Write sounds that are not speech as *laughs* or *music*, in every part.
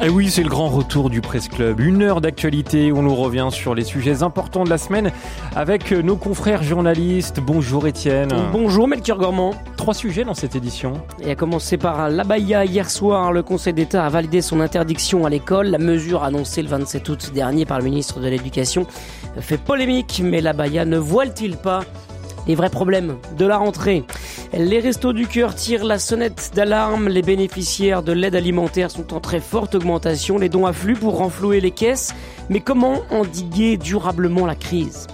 Et eh oui, c'est le grand retour du Presse Club. Une heure d'actualité où l'on revient sur les sujets importants de la semaine avec nos confrères journalistes. Bonjour Étienne. Bonjour Melchior Gormand. Trois sujets dans cette édition. Et à commencer par l'Abaya. Hier soir, le Conseil d'État a validé son interdiction à l'école. La mesure annoncée le 27 août dernier par le ministre de l'Éducation fait polémique, mais l'Abaya ne voile-t-il pas? Les vrais problèmes de la rentrée. Les restos du cœur tirent la sonnette d'alarme. Les bénéficiaires de l'aide alimentaire sont en très forte augmentation. Les dons affluent pour renflouer les caisses. Mais comment endiguer durablement la crise?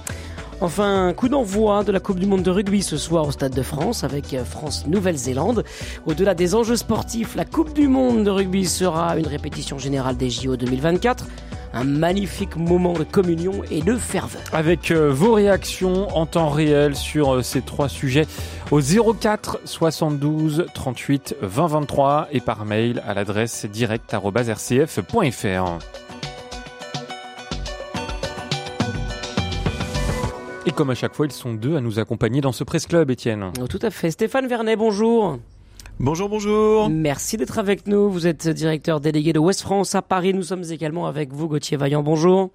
Enfin, coup d'envoi de la Coupe du Monde de rugby ce soir au Stade de France avec France-Nouvelle-Zélande. Au-delà des enjeux sportifs, la Coupe du Monde de rugby sera une répétition générale des JO 2024 un magnifique moment de communion et de ferveur. Avec euh, vos réactions en temps réel sur euh, ces trois sujets au 04 72 38 20 23 et par mail à l'adresse direct.rcf.fr. Et comme à chaque fois, ils sont deux à nous accompagner dans ce Presse Club, Étienne. Oh, tout à fait. Stéphane Vernet, bonjour. Bonjour, bonjour. Merci d'être avec nous. Vous êtes directeur délégué de West France à Paris. Nous sommes également avec vous, Gauthier Vaillant. Bonjour.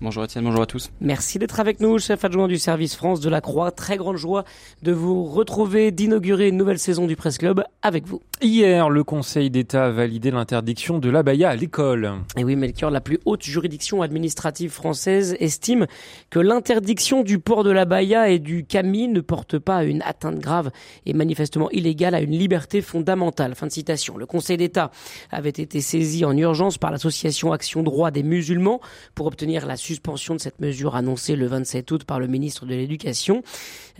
Bonjour Étienne, bonjour à tous. Merci d'être avec nous, chef adjoint du service France de la Croix. Très grande joie de vous retrouver, d'inaugurer une nouvelle saison du Presse Club avec vous. Hier, le Conseil d'État a validé l'interdiction de l'abaya à l'école. Et oui, Melchior, la plus haute juridiction administrative française estime que l'interdiction du port de l'abaya et du camis ne porte pas à une atteinte grave et manifestement illégale à une liberté fondamentale. Fin de citation. Le Conseil d'État avait été saisi en urgence par l'association Action Droit des musulmans pour obtenir la suspension de cette mesure annoncée le 27 août par le ministre de l'Éducation.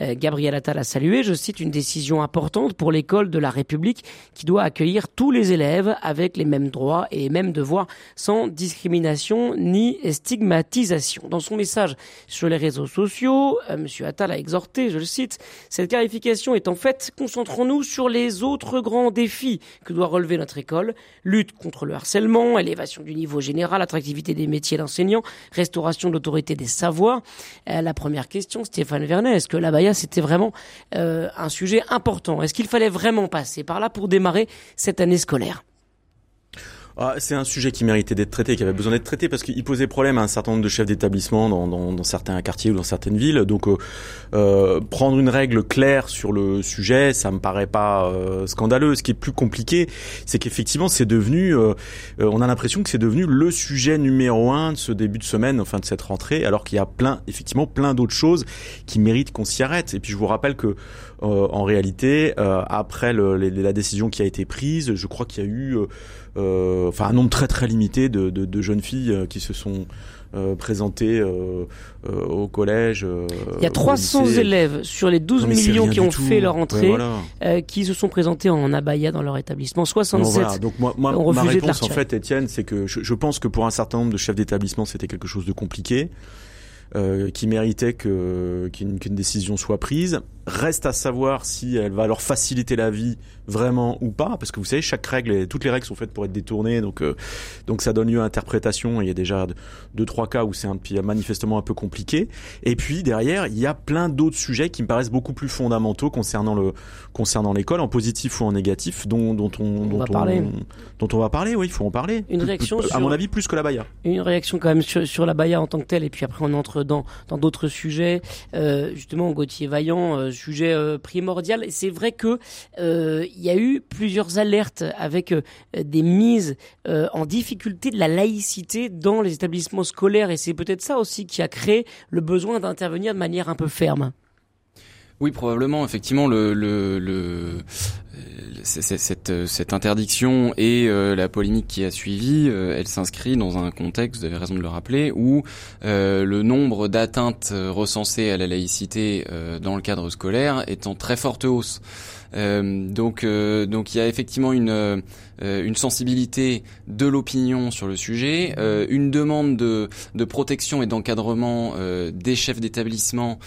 Euh, Gabriel Attal a salué, je cite, une décision importante pour l'école de la République qui doit accueillir tous les élèves avec les mêmes droits et mêmes devoirs sans discrimination ni stigmatisation. Dans son message sur les réseaux sociaux, euh, M. Attal a exhorté, je le cite, cette clarification est en fait, concentrons-nous sur les autres grands défis que doit relever notre école, lutte contre le harcèlement, élévation du niveau général, attractivité des métiers d'enseignant, restauration de l'autorité des savoirs. Euh, la première question, Stéphane Vernet, est-ce que la Baïa c'était vraiment euh, un sujet important? Est-ce qu'il fallait vraiment passer par là pour démarrer cette année scolaire? Ah, c'est un sujet qui méritait d'être traité, qui avait besoin d'être traité parce qu'il posait problème à un certain nombre de chefs d'établissement dans, certains quartiers ou dans certaines villes. Donc, euh, euh, prendre une règle claire sur le sujet, ça me paraît pas euh, scandaleux. Ce qui est plus compliqué, c'est qu'effectivement, c'est devenu, on a l'impression que c'est devenu le sujet numéro un de ce début de semaine, enfin de cette rentrée, alors qu'il y a plein, effectivement, plein d'autres choses qui méritent qu'on s'y arrête. Et puis, je vous rappelle que en réalité, après la décision qui a été prise, je crois qu'il y a eu enfin un nombre très très limité de, de, de jeunes filles euh, qui se sont euh, présentées euh, euh, au collège. Il y a 300 élèves sur les 12 millions qui ont fait leur entrée ouais, voilà. qui se sont présentés en abaya dans leur établissement. 67 non, voilà. Donc moi, moi ont ma réponse en fait, Étienne, c'est que je, je, pense que pour un certain nombre de chefs d'établissement, c'était quelque chose de compliqué. Euh, qui méritait que qu'une qu décision soit prise. Reste à savoir si elle va leur faciliter la vie vraiment ou pas, parce que vous savez, chaque règle, toutes les règles sont faites pour être détournées, donc euh, donc ça donne lieu à interprétation. Il y a déjà deux trois cas où c'est un manifestement un peu compliqué. Et puis derrière, il y a plein d'autres sujets qui me paraissent beaucoup plus fondamentaux concernant le concernant l'école, en positif ou en négatif, dont dont on, on dont va on, dont on va parler. Oui, il faut en parler. Une réaction, à sur, mon avis, plus que la Baïa. Une réaction quand même sur, sur la Baïa en tant que telle, et puis après on entre dans d'autres sujets. Euh, justement, Gauthier Vaillant, euh, sujet euh, primordial. C'est vrai que il y a eu plusieurs alertes avec des mises en difficulté de la laïcité dans les établissements scolaires, et c'est peut-être ça aussi qui a créé le besoin d'intervenir de manière un peu ferme. Oui, probablement. Effectivement, le, le, le cette, cette, interdiction et euh, la polémique qui a suivi, euh, elle s'inscrit dans un contexte, vous avez raison de le rappeler, où euh, le nombre d'atteintes recensées à la laïcité dans le cadre scolaire est en très forte hausse. donc, donc il y a effectivement une une sensibilité de l'opinion sur le sujet, une demande de, de protection et d'encadrement des chefs d'établissement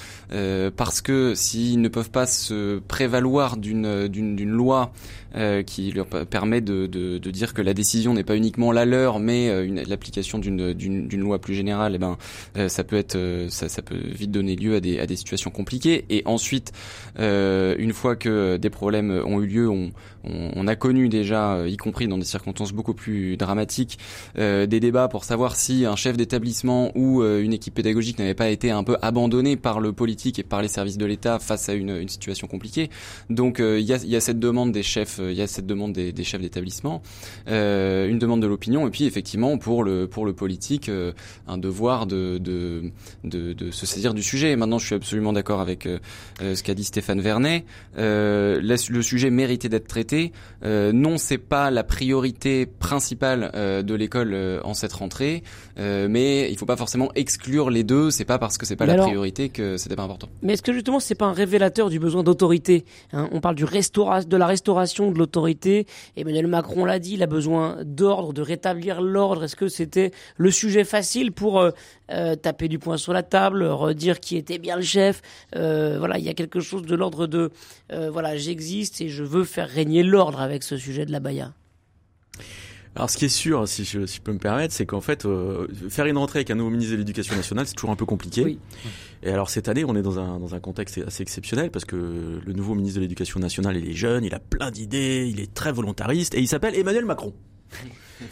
parce que s'ils ne peuvent pas se prévaloir d'une d'une loi euh, qui leur permet de, de, de, dire que la décision n'est pas uniquement la leur, mais euh, l'application d'une, loi plus générale, eh ben euh, ça peut être ça, ça, peut vite donner lieu à des, à des situations compliquées. Et ensuite, une fois que des problèmes ont eu lieu, on, on, a connu déjà, y compris dans des circonstances beaucoup plus dramatiques, des débats pour savoir si un chef d'établissement ou une équipe pédagogique n'avait pas été un peu abandonné par le politique et par les services de l'État face à une, situation compliquée. Donc il y, a, cette demande des chefs il y a cette demande des, chefs d'établissement, euh, une demande de l'opinion, et puis effectivement pour le pour le politique, euh, un devoir de, de, de se saisir du sujet. maintenant, je suis absolument d'accord avec euh, ce qu'a dit Stéphane Vernet. le sujet méritait d'être traité. Non, c'est pas la priorité principale de l'école en cette rentrée, mais il faut pas forcément exclure les deux. C'est pas parce que c'est pas la priorité que c'était pas important. Mais est-ce que justement c'est pas un révélateur du besoin d'autorité hein? On parle du restaura de la restauration de l'autorité. Emmanuel Macron l'a dit, il a besoin d'ordre, de rétablir l'ordre. Est-ce que c'était le sujet facile pour euh, euh, taper du poing sur la table, redire qui était bien le chef? Euh, Voilà, il y a quelque chose de l'ordre de voilà, j'existe et je veux faire régner l'ordre avec ce sujet de la Baïa. Alors, ce qui est sûr, si je, peux me permettre, c'est qu'en fait, faire une rentrée avec un nouveau ministre de l'Éducation nationale, c'est toujours un peu compliqué. Oui. Et alors cette année, on est dans un, dans un contexte assez exceptionnel parce que le nouveau ministre de l'Éducation nationale, il est jeune, il a plein d'idées, il est très volontariste et il s'appelle Emmanuel Macron.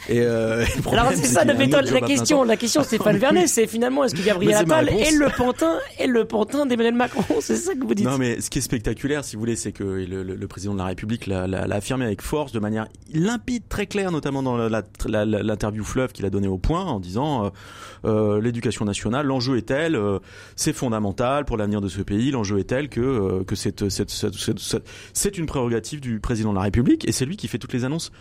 Et euh, Alors c'est ça la La question, la question Stéphane Vernet, c'est finalement est-ce que Gabriel Attal est le pantin, est le pantin d'Emmanuel Macron C'est ça que vous dites. Non, mais ce qui est spectaculaire, si vous voulez, c'est que le, le, président de la République l'a affirmé avec force, de manière limpide, très claire, notamment dans l'interview fleuve qu'il a donné au point, en disant euh, euh l'éducation nationale, l'enjeu est tel, euh, c'est fondamental pour l'avenir de ce pays, l'enjeu est tel que que c'est une prérogative du président de la République et c'est lui qui fait toutes les annonces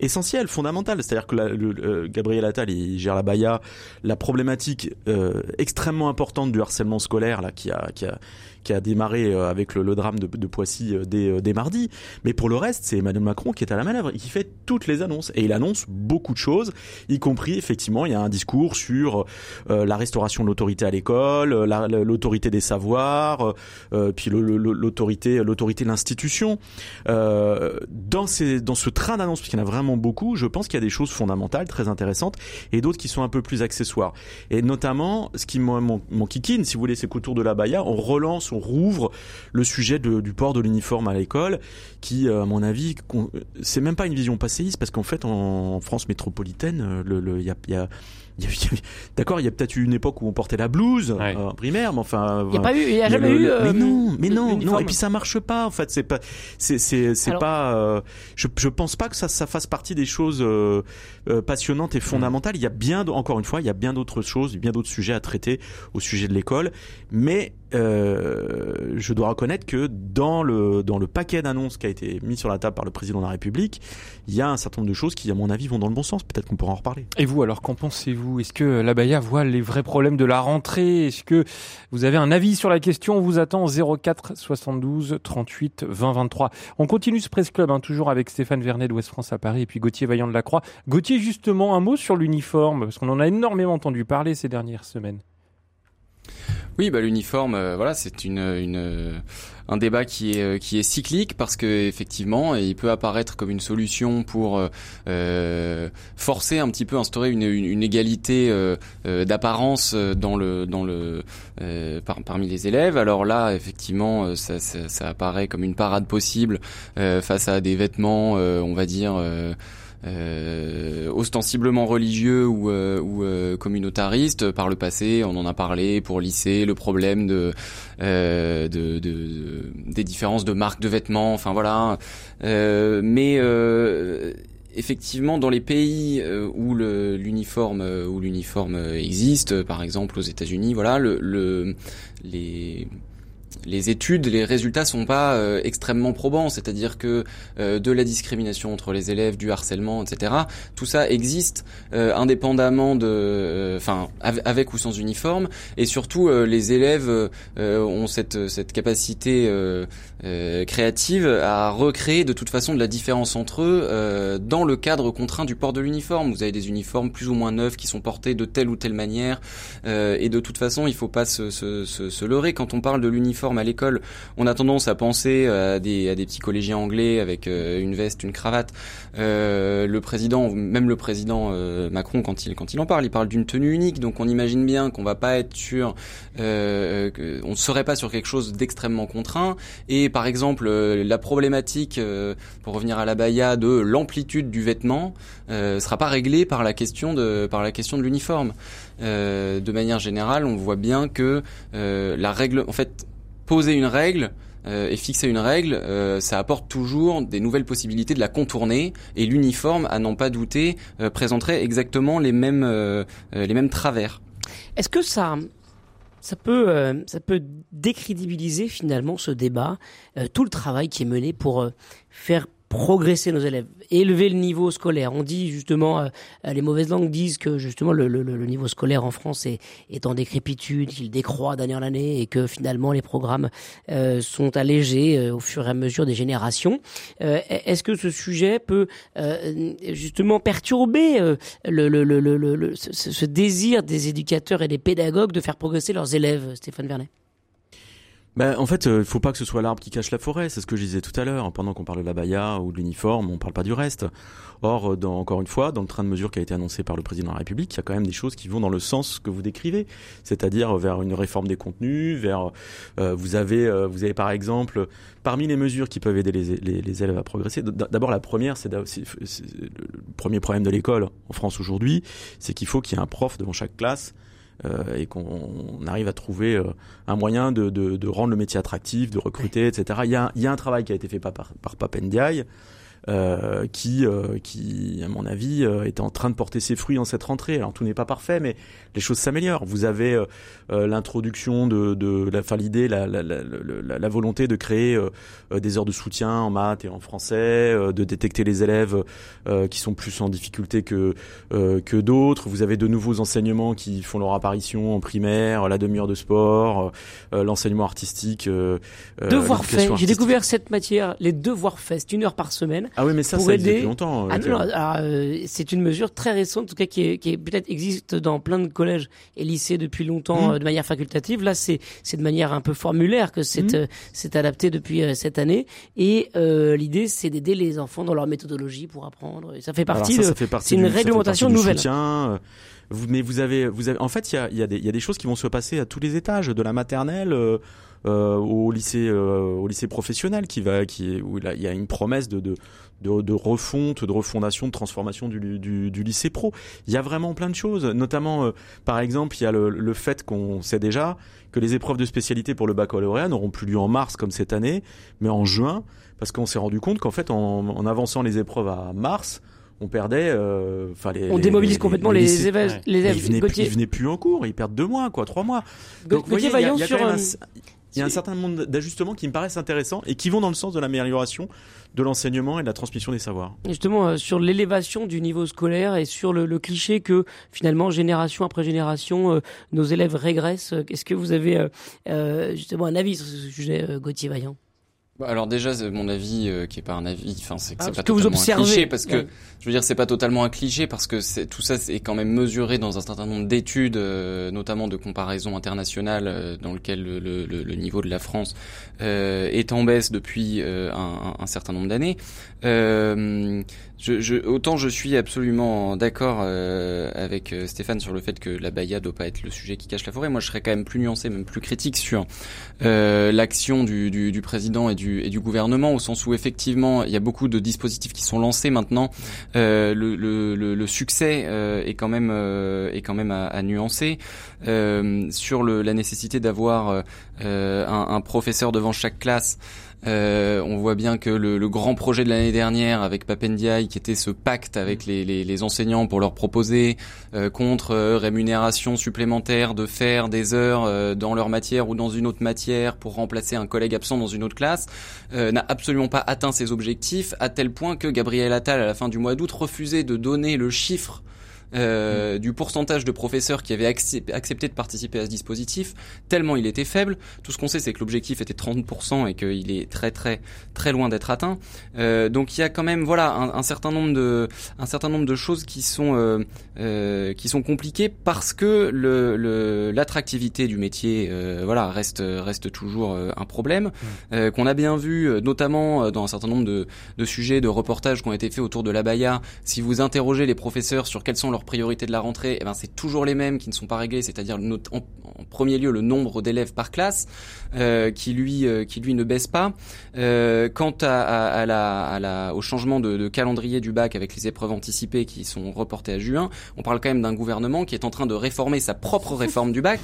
essentiel, fondamental. C'est-à-dire que le, euh, Gabriel Attal, il gère la Baïa, la problématique euh, extrêmement importante du harcèlement scolaire là, qui a, qui a, qui a démarré euh, avec le, drame de, de Poissy euh, dès, euh, dès, mardi. Mais pour le reste, c'est Emmanuel Macron qui est à la manœuvre, qui fait toutes les annonces. Et il annonce beaucoup de choses, y compris, effectivement, il y a un discours sur la restauration de l'autorité à l'école, l'autorité des savoirs, euh, puis l'autorité l'autorité de l'institution. Euh, dans, ces, dans ce train d'annonces, parce qu'il y en a vraiment beaucoup, je pense qu'il y a des choses fondamentales, très intéressantes, et d'autres qui sont un peu plus accessoires. Et notamment, ce qui mon, mon kikine, si vous voulez, c'est qu'autour de la Baïa, on relance on rouvre le sujet du port de l'uniforme à l'école, qui, euh, à mon avis, c'est même pas une vision passéiste, parce qu'en fait, en France métropolitaine, euh, a, y a *laughs* D'accord, il y a peut-être eu une époque où on portait la blouse euh, en primaire, mais enfin. Il n'y a pas eu, il y a jamais eu. mais non, mais non, non. Et puis ça marche pas. En fait, c'est pas, c'est, c'est, c'est pas. je, je pense pas que ça, ça fasse partie des choses passionnantes et fondamentales. Il y a bien, encore une fois, il y a bien d'autres choses, bien d'autres sujets à traiter au sujet de l'école, mais euh, je dois reconnaître que dans le dans le paquet d'annonces qui a été mis sur la table par le président de la République, il y a un certain nombre de choses qui, à mon avis, vont dans le bon sens. Peut-être qu'on pourra en reparler. Et vous, alors, qu'en pensez-vous? Est-ce que la Baïa voit les vrais problèmes de la rentrée? Est-ce que vous avez un avis sur la question? On vous attend 04 72 38 20 23. On continue ce Presse Club, hein, toujours avec Stéphane Vernet de Ouest France à Paris et puis Gauthier Vaillant de la Croix. Gauthier, justement, un mot sur l'uniforme, parce qu'on en a énormément entendu parler ces dernières semaines. Oui, bah l'uniforme, euh, voilà, c'est une, une un débat qui est euh, qui est cyclique parce que effectivement, il peut apparaître comme une solution pour euh, forcer un petit peu instaurer une, une, égalité d'apparence dans le dans le parmi les élèves. Alors là, effectivement, ça, ça, ça, apparaît comme une parade possible face à des vêtements, on va dire euh, ostensiblement religieux ou, euh, euh, communautariste. Par le passé, on en a parlé pour lisser le problème de, de, de, des différences de marques de vêtements. Enfin voilà. mais effectivement, dans les pays où l'uniforme où l'uniforme existe, par exemple aux États-Unis, voilà, le, le les les études, les résultats sont pas euh, extrêmement probants, c'est-à-dire que euh, de la discrimination entre les élèves, du harcèlement, etc. Tout ça existe euh, indépendamment de, enfin, avec ou sans uniforme, et surtout les élèves ont cette cette capacité créative à recréer de toute façon de la différence entre eux dans le cadre contraint du port de l'uniforme. Vous avez des uniformes plus ou moins neufs qui sont portés de telle ou telle manière, et de toute façon, il faut pas se, se, se, se leurrer quand on parle de l'uniforme à l'école, on a tendance à penser à des, à des petits collégiens anglais avec une veste, une cravate. le président, même le président Macron, quand il quand il en parle, il parle d'une tenue unique. Donc on imagine bien qu'on va pas être sur, on ne serait pas sur quelque chose d'extrêmement contraint. Et par exemple, la problématique, pour revenir à la baya, de l'amplitude du vêtement, sera pas réglée par la question de par la question de l'uniforme. Euh, de manière générale, on voit bien que euh, la règle, en fait, poser une règle euh, et fixer une règle, ça apporte toujours des nouvelles possibilités de la contourner. Et l'uniforme, à n'en pas douter, présenterait exactement les mêmes les mêmes travers. Est-ce que ça ça peut, ça peut décrédibiliser finalement ce débat, tout le travail qui est mené pour faire progresser nos élèves, élever le niveau scolaire. On dit justement, euh, les mauvaises langues disent que justement le, le, le niveau scolaire en France est, est en décrépitude, qu'il décroît d'année en année et que finalement les programmes euh, sont allégés euh, au fur et à mesure des générations. Est-ce que ce sujet peut justement perturber le, le, ce, ce désir des éducateurs et des pédagogues de faire progresser leurs élèves, Stéphane Vernet? Ben, en fait, il euh, faut pas que ce soit l'arbre qui cache la forêt. C'est ce que je disais tout à l'heure. Pendant qu'on parle de la baya ou de l'uniforme, on parle pas du reste. Or, euh, dans, encore une fois, dans le train de mesures qui a été annoncé par le président de la République, il y a quand même des choses qui vont dans le sens que vous décrivez, c'est-à-dire vers une réforme des contenus, vers euh, vous avez vous avez par exemple parmi les mesures qui peuvent aider les, les, les élèves à progresser. D'abord, la première, c'est le premier problème de l'école en France aujourd'hui, c'est qu'il faut qu'il y ait un prof devant chaque classe euh, et qu'on arrive à trouver euh, un moyen de, de, de, rendre le métier attractif, de recruter, etc. Il y a, il y a un travail qui a été fait par, par Papendiaï euh, qui, euh, qui, à mon avis, euh, est en train de porter ses fruits en cette rentrée. Alors tout n'est pas parfait, mais les choses s'améliorent. Vous avez l'introduction de, de la, enfin l'idée, la, la, la, la, volonté de créer des heures de soutien en maths et en français, de détecter les élèves qui sont plus en difficulté que que d'autres. Vous avez de nouveaux enseignements qui font leur apparition en primaire, la demi-heure de sport, l'enseignement artistique. devoirs faits. J'ai découvert cette matière, les devoirs faits, c'est une heure par semaine. Ah oui, mais ça, ça existe depuis longtemps. Ah euh, c'est une mesure très récente, en tout cas qui, est, qui est, peut-être existe dans plein de collèges et lycées depuis longtemps mmh. euh, de manière facultative. Là, c'est c'est de manière un peu formulaire que c'est mmh. euh, c'est adapté depuis cette année. Et l'idée, c'est d'aider les enfants dans leur méthodologie pour apprendre. Et ça fait partie. de, c'est une réglementation nouvelle. Vous, mais vous avez, vous avez, en fait, il y a, y, a y a, des choses qui vont se passer à tous les étages, de la maternelle euh, au lycée euh, au lycée professionnel qui va qui où il y a une promesse de, de de, de, refonte, de refondation, de transformation du, du, du, lycée pro. Il y a vraiment plein de choses, notamment euh, par exemple il y a le, le fait qu'on sait déjà que les épreuves de spécialité pour le baccalauréat n'auront plus lieu en mars comme cette année, mais en juin, parce qu'on s'est rendu compte qu'en fait en, en, avançant les épreuves à mars, on perdait. Enfin, on démobilise complètement les, élèves. Les élèves. Ils, venaient, ils venaient plus en cours, ils perdent deux mois, quoi, trois mois. Donc, Gauthier, voyez, il y a, y a sur, il y a un certain nombre d'ajustements qui me paraissent intéressants et qui vont dans le sens de l'amélioration de l'enseignement et de la transmission des savoirs. Justement, euh, sur l'élévation du niveau scolaire et sur le, cliché que finalement, génération après génération, euh, nos élèves régressent, est-ce que vous avez euh, justement un avis sur ce sujet, Gauthier Vaillant? Alors déjà, mon avis euh, qui est pas un avis, enfin c'est que ah, c'est pas totalement vous un cliché parce que je veux dire c'est pas totalement un cliché parce que c'est tout ça est quand même mesuré dans un certain nombre d'études, euh, notamment de comparaison internationale, euh, dans lequel le, le, le, niveau de la France est en baisse depuis un, un, certain nombre d'années. Je, je, autant je suis absolument d'accord euh, avec euh, Stéphane sur le fait que la Baïa doit pas être le sujet qui cache la forêt. Moi, je serais quand même plus nuancé, même plus critique sur euh, l'action du, du, du, président et du, et du gouvernement, au sens où effectivement, il y a beaucoup de dispositifs qui sont lancés maintenant. Euh, le, le, le, succès euh, est quand même est quand même à, à nuancer sur le, la nécessité d'avoir un, un professeur devant chaque classe. Euh, on voit bien que le, le grand projet de l'année dernière avec Papendiaï, qui était ce pacte avec les, les, les enseignants pour leur proposer euh, contre euh, rémunération supplémentaire de faire des heures euh, dans leur matière ou dans une autre matière pour remplacer un collègue absent dans une autre classe, n'a absolument pas atteint ses objectifs à tel point que Gabriel Attal à la fin du mois d'août refusait de donner le chiffre euh, du pourcentage de professeurs qui avaient accepté de participer à ce dispositif, tellement il était faible. Tout ce qu'on sait, c'est que l'objectif était 30% et qu'il est très très très loin d'être atteint. Euh, donc il y a quand même voilà un, un, certain nombre de un certain nombre de choses qui sont euh, euh qui sont compliquées parce que le l'attractivité du métier euh, voilà reste reste toujours un problème mmh. qu'on a bien vu notamment dans un certain nombre de, de sujets de reportages qui ont été faits autour de la Baïa. Si vous interrogez les professeurs sur quelles sont leurs priorités de la rentrée, eh ben c'est toujours les mêmes qui ne sont pas réglées, c'est-à-dire en, premier lieu le nombre d'élèves par classe euh, qui lui qui lui ne baisse pas. Euh, quant à, la, au changement de, calendrier du bac avec les épreuves anticipées qui sont reportées à juin, on parle quand même d'un gouvernement qui est en train de réformer sa propre réforme du bac.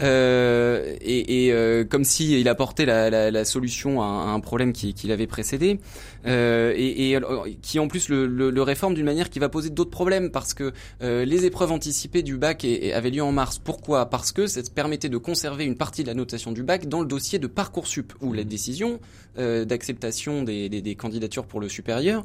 Euh, et, euh, comme si il apportait la, solution à, un problème qui l'avait précédé, euh, et, et, qui en plus le, le, le réforme d'une manière qui va poser d'autres problèmes parce que euh, les épreuves anticipées du bac avaient lieu en mars. Pourquoi? Parce que ça permettait de conserver une partie de la notation du bac dans le dossier de parcoursup où la décision euh, d'acceptation des, des, des, candidatures pour le supérieur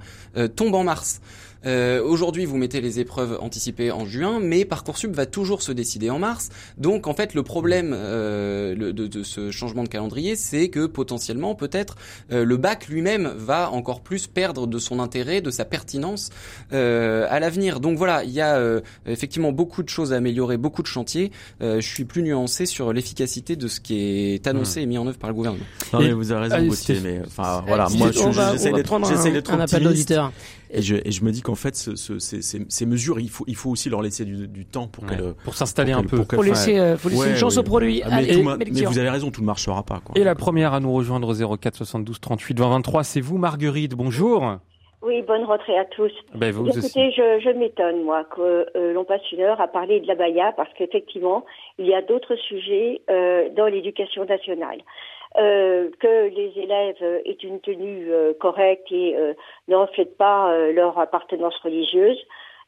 tombe en mars. Euh, Aujourd'hui, vous mettez les épreuves anticipées en juin, mais Parcoursup va toujours se décider en mars. Donc, en fait, le problème euh, de, de, ce changement de calendrier, c'est que potentiellement, peut-être, euh, le bac lui-même va encore plus perdre de son intérêt, de sa pertinence euh, à l'avenir. Donc voilà, il y a euh, effectivement beaucoup de choses à améliorer, beaucoup de chantiers. Euh, je suis plus nuancé sur l'efficacité de ce qui est annoncé mmh. et mis en œuvre par le gouvernement. Non, mais vous avez raison, Gauthier, mais enfin voilà, moi, j'essaie d'être un, un appel d'auditeur. Et je, et je me dis qu'en fait, ce, ce, ces, ces, mesures, il faut, il faut aussi leur laisser du, du temps pour ouais, qu'elles pour s'installer un peu. Pour, pour laisser, euh, faut laisser ouais, une chance ouais. au produit. Ah, mais, ma, mais, vous avez raison, tout ne marchera pas. Quoi. Et la première à nous rejoindre au 04 72 38 20 23, c'est vous, Marguerite. Bonjour. Oui, bonne rentrée à tous. Ben vous Écoutez, aussi. je, je m'étonne, moi, que euh, l'on passe une heure à parler de la Baïa, parce qu'effectivement, il y a d'autres sujets euh, dans l'éducation nationale. Euh, que les élèves aient une tenue euh, correcte et euh, ne reflètent pas euh, leur appartenance religieuse,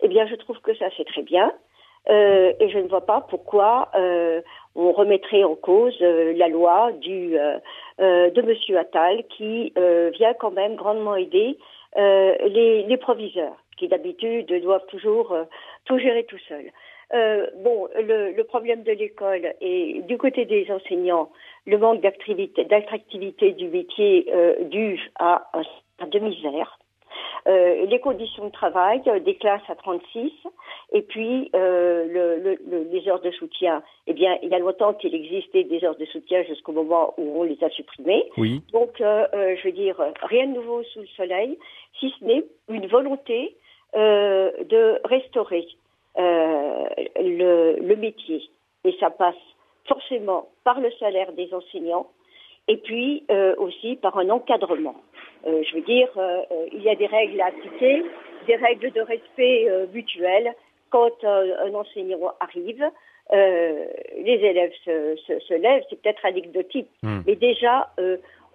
eh bien, je trouve que ça, c'est très bien. et je ne vois pas pourquoi on remettrait en cause la loi du, de Monsieur Attal qui vient quand même grandement aider les, les, proviseurs qui d'habitude doivent toujours tout gérer tout seuls. Euh, bon, le, le, problème de l'école et du côté des enseignants, le manque d'attractivité du métier euh, dû à un de misère. Euh, les conditions de travail, euh, des classes à 36, et puis euh, le, le, les heures de soutien. Eh bien, il y a longtemps qu'il existait des heures de soutien jusqu'au moment où on les a supprimées. Oui. Donc, euh, euh, je veux dire, rien de nouveau sous le soleil, si ce n'est une volonté de restaurer euh, le, le, métier. Et ça passe forcément par le salaire des enseignants et puis euh, aussi par un encadrement. Euh, je veux dire, euh, euh, il y a des règles à appliquer, des règles de respect mutuel. Quand un enseignant arrive, les élèves se, se, se lèvent, c'est peut-être anecdotique, mmh. mais déjà,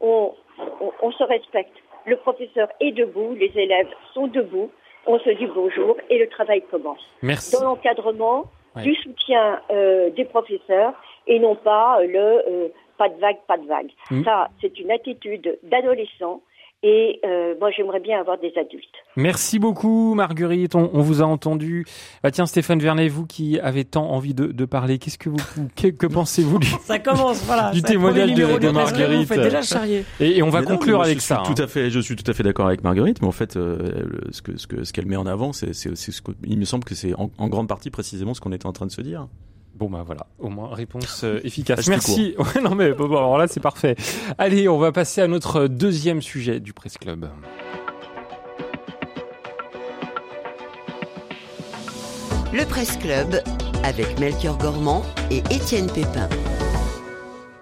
on, on, on se respecte. Le professeur est debout, les élèves sont debout, on se dit bonjour et le travail commence. Merci. Dans l'encadrement, du soutien euh, des professeurs et non pas le euh, pas de vague, pas de vague. Mmh. Ça, c'est une attitude d'adolescent et euh, moi, j'aimerais bien avoir des adultes. Merci beaucoup, Marguerite. On, on vous a entendu. Bah, tiens, Stéphane Vernet, vous qui avez tant envie de, de parler, qu'est-ce que vous, que, que pensez-vous du, ça commence, voilà, du témoignage de, de, Marguerite déjà charrier. Et, et on va mais conclure non, avec ça. Suis tout à fait, je suis tout à fait d'accord avec Marguerite, mais en fait, euh, ce que ce que ce qu'elle met en avant, c'est c'est ce que, il me semble que c'est en, en grande partie précisément ce qu'on était en train de se dire. Bon bah voilà, au moins réponse *laughs* euh, efficace. Merci. *laughs* Ouais, non mais bon, alors là c'est parfait. Allez, on va passer à notre deuxième sujet du Presse Club. Le Presse Club avec Melchior Gormand et Étienne Pépin.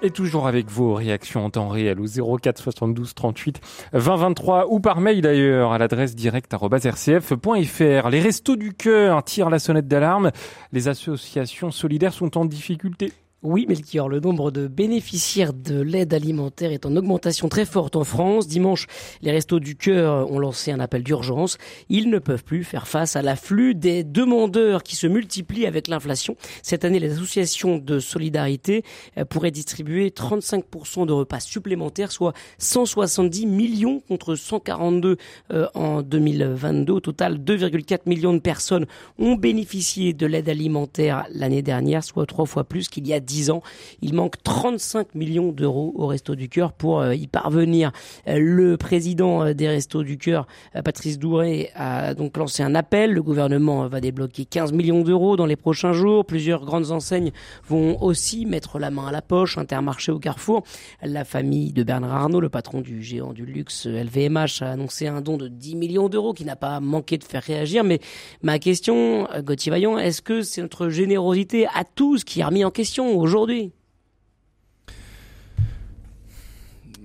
Et toujours avec vos réactions en temps réel au 04 72 38 20 23 ou par mail d'ailleurs à l'adresse direct@rcf.fr. Les restos du cœur tirent la sonnette d'alarme. Les associations solidaires sont en difficulté. Oui, Melchior, le nombre de bénéficiaires de l'aide alimentaire est en augmentation très forte en France. Dimanche, les Restos du Cœur ont lancé un appel d'urgence. Ils ne peuvent plus faire face à l'afflux des demandeurs qui se multiplient avec l'inflation. Cette année, les associations de solidarité euh, pourraient distribuer 35% de repas supplémentaires, soit 170 millions contre 142 euh, en 2022. Au total, 2,4 millions de personnes ont bénéficié de l'aide alimentaire l'année dernière, soit trois fois plus qu'il y a 10 ans. Il manque 35 millions d'euros au Resto du Cœur pour euh, y parvenir. Euh, le président euh, des Restos du Cœur, Patrice Douré, a donc lancé un appel. Le gouvernement va débloquer 15 millions d'euros dans les prochains jours. Plusieurs grandes enseignes vont aussi mettre la main à la poche. Intermarché au Carrefour. La famille de Bernard Arnault, le patron du géant du luxe LVMH, a annoncé un don de 10 millions d'euros qui n'a pas manqué de faire réagir. Mais ma question, Gauthier Vaillant, est-ce que c'est notre générosité à tous qui a remis en question aujourd'hui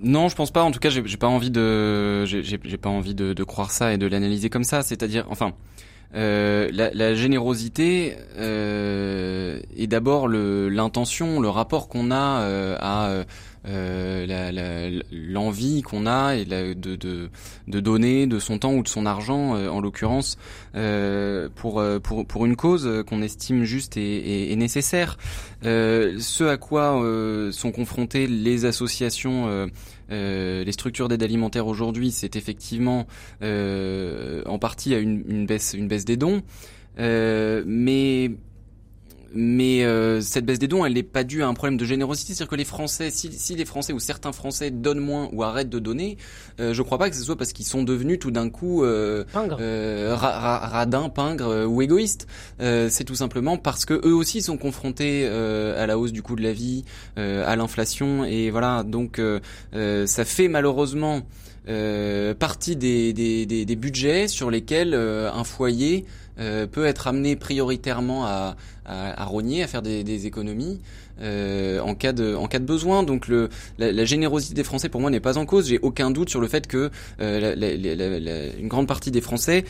Non, je pense pas. En tout cas, j'ai pas envie de, j'ai pas envie de, croire ça et de l'analyser comme ça. C'est-à-dire, enfin, euh, la, la, générosité euh, est d'abord l'intention, le, rapport qu'on a euh, à euh, l'envie qu'on a et de, de, de, donner de son temps ou de son argent, euh, en l'occurrence, euh, pour, pour, pour une cause qu'on estime juste et, et, nécessaire. ce à quoi sont confrontées les associations, les structures d'aide alimentaire aujourd'hui, c'est effectivement en partie à une, une, baisse, une baisse des dons. mais mais euh, cette baisse des dons, elle n'est pas due à un problème de générosité. C'est-à-dire que les Français, si, si, les Français ou certains Français donnent moins ou arrêtent de donner, euh, je crois pas que ce soit parce qu'ils sont devenus tout d'un coup euh, euh radins, pingres euh, ou égoïstes. c'est tout simplement parce que eux aussi sont confrontés à la hausse du coût de la vie, à l'inflation, et voilà. Donc ça fait malheureusement partie des, des, des, budgets sur lesquels un foyer euh, peut être amené prioritairement à, à, rogner, à faire des, des économies euh, en cas de en cas de besoin. Donc le la, générosité des Français pour moi n'est pas en cause. J'ai aucun doute sur le fait que euh, la, une grande partie des Français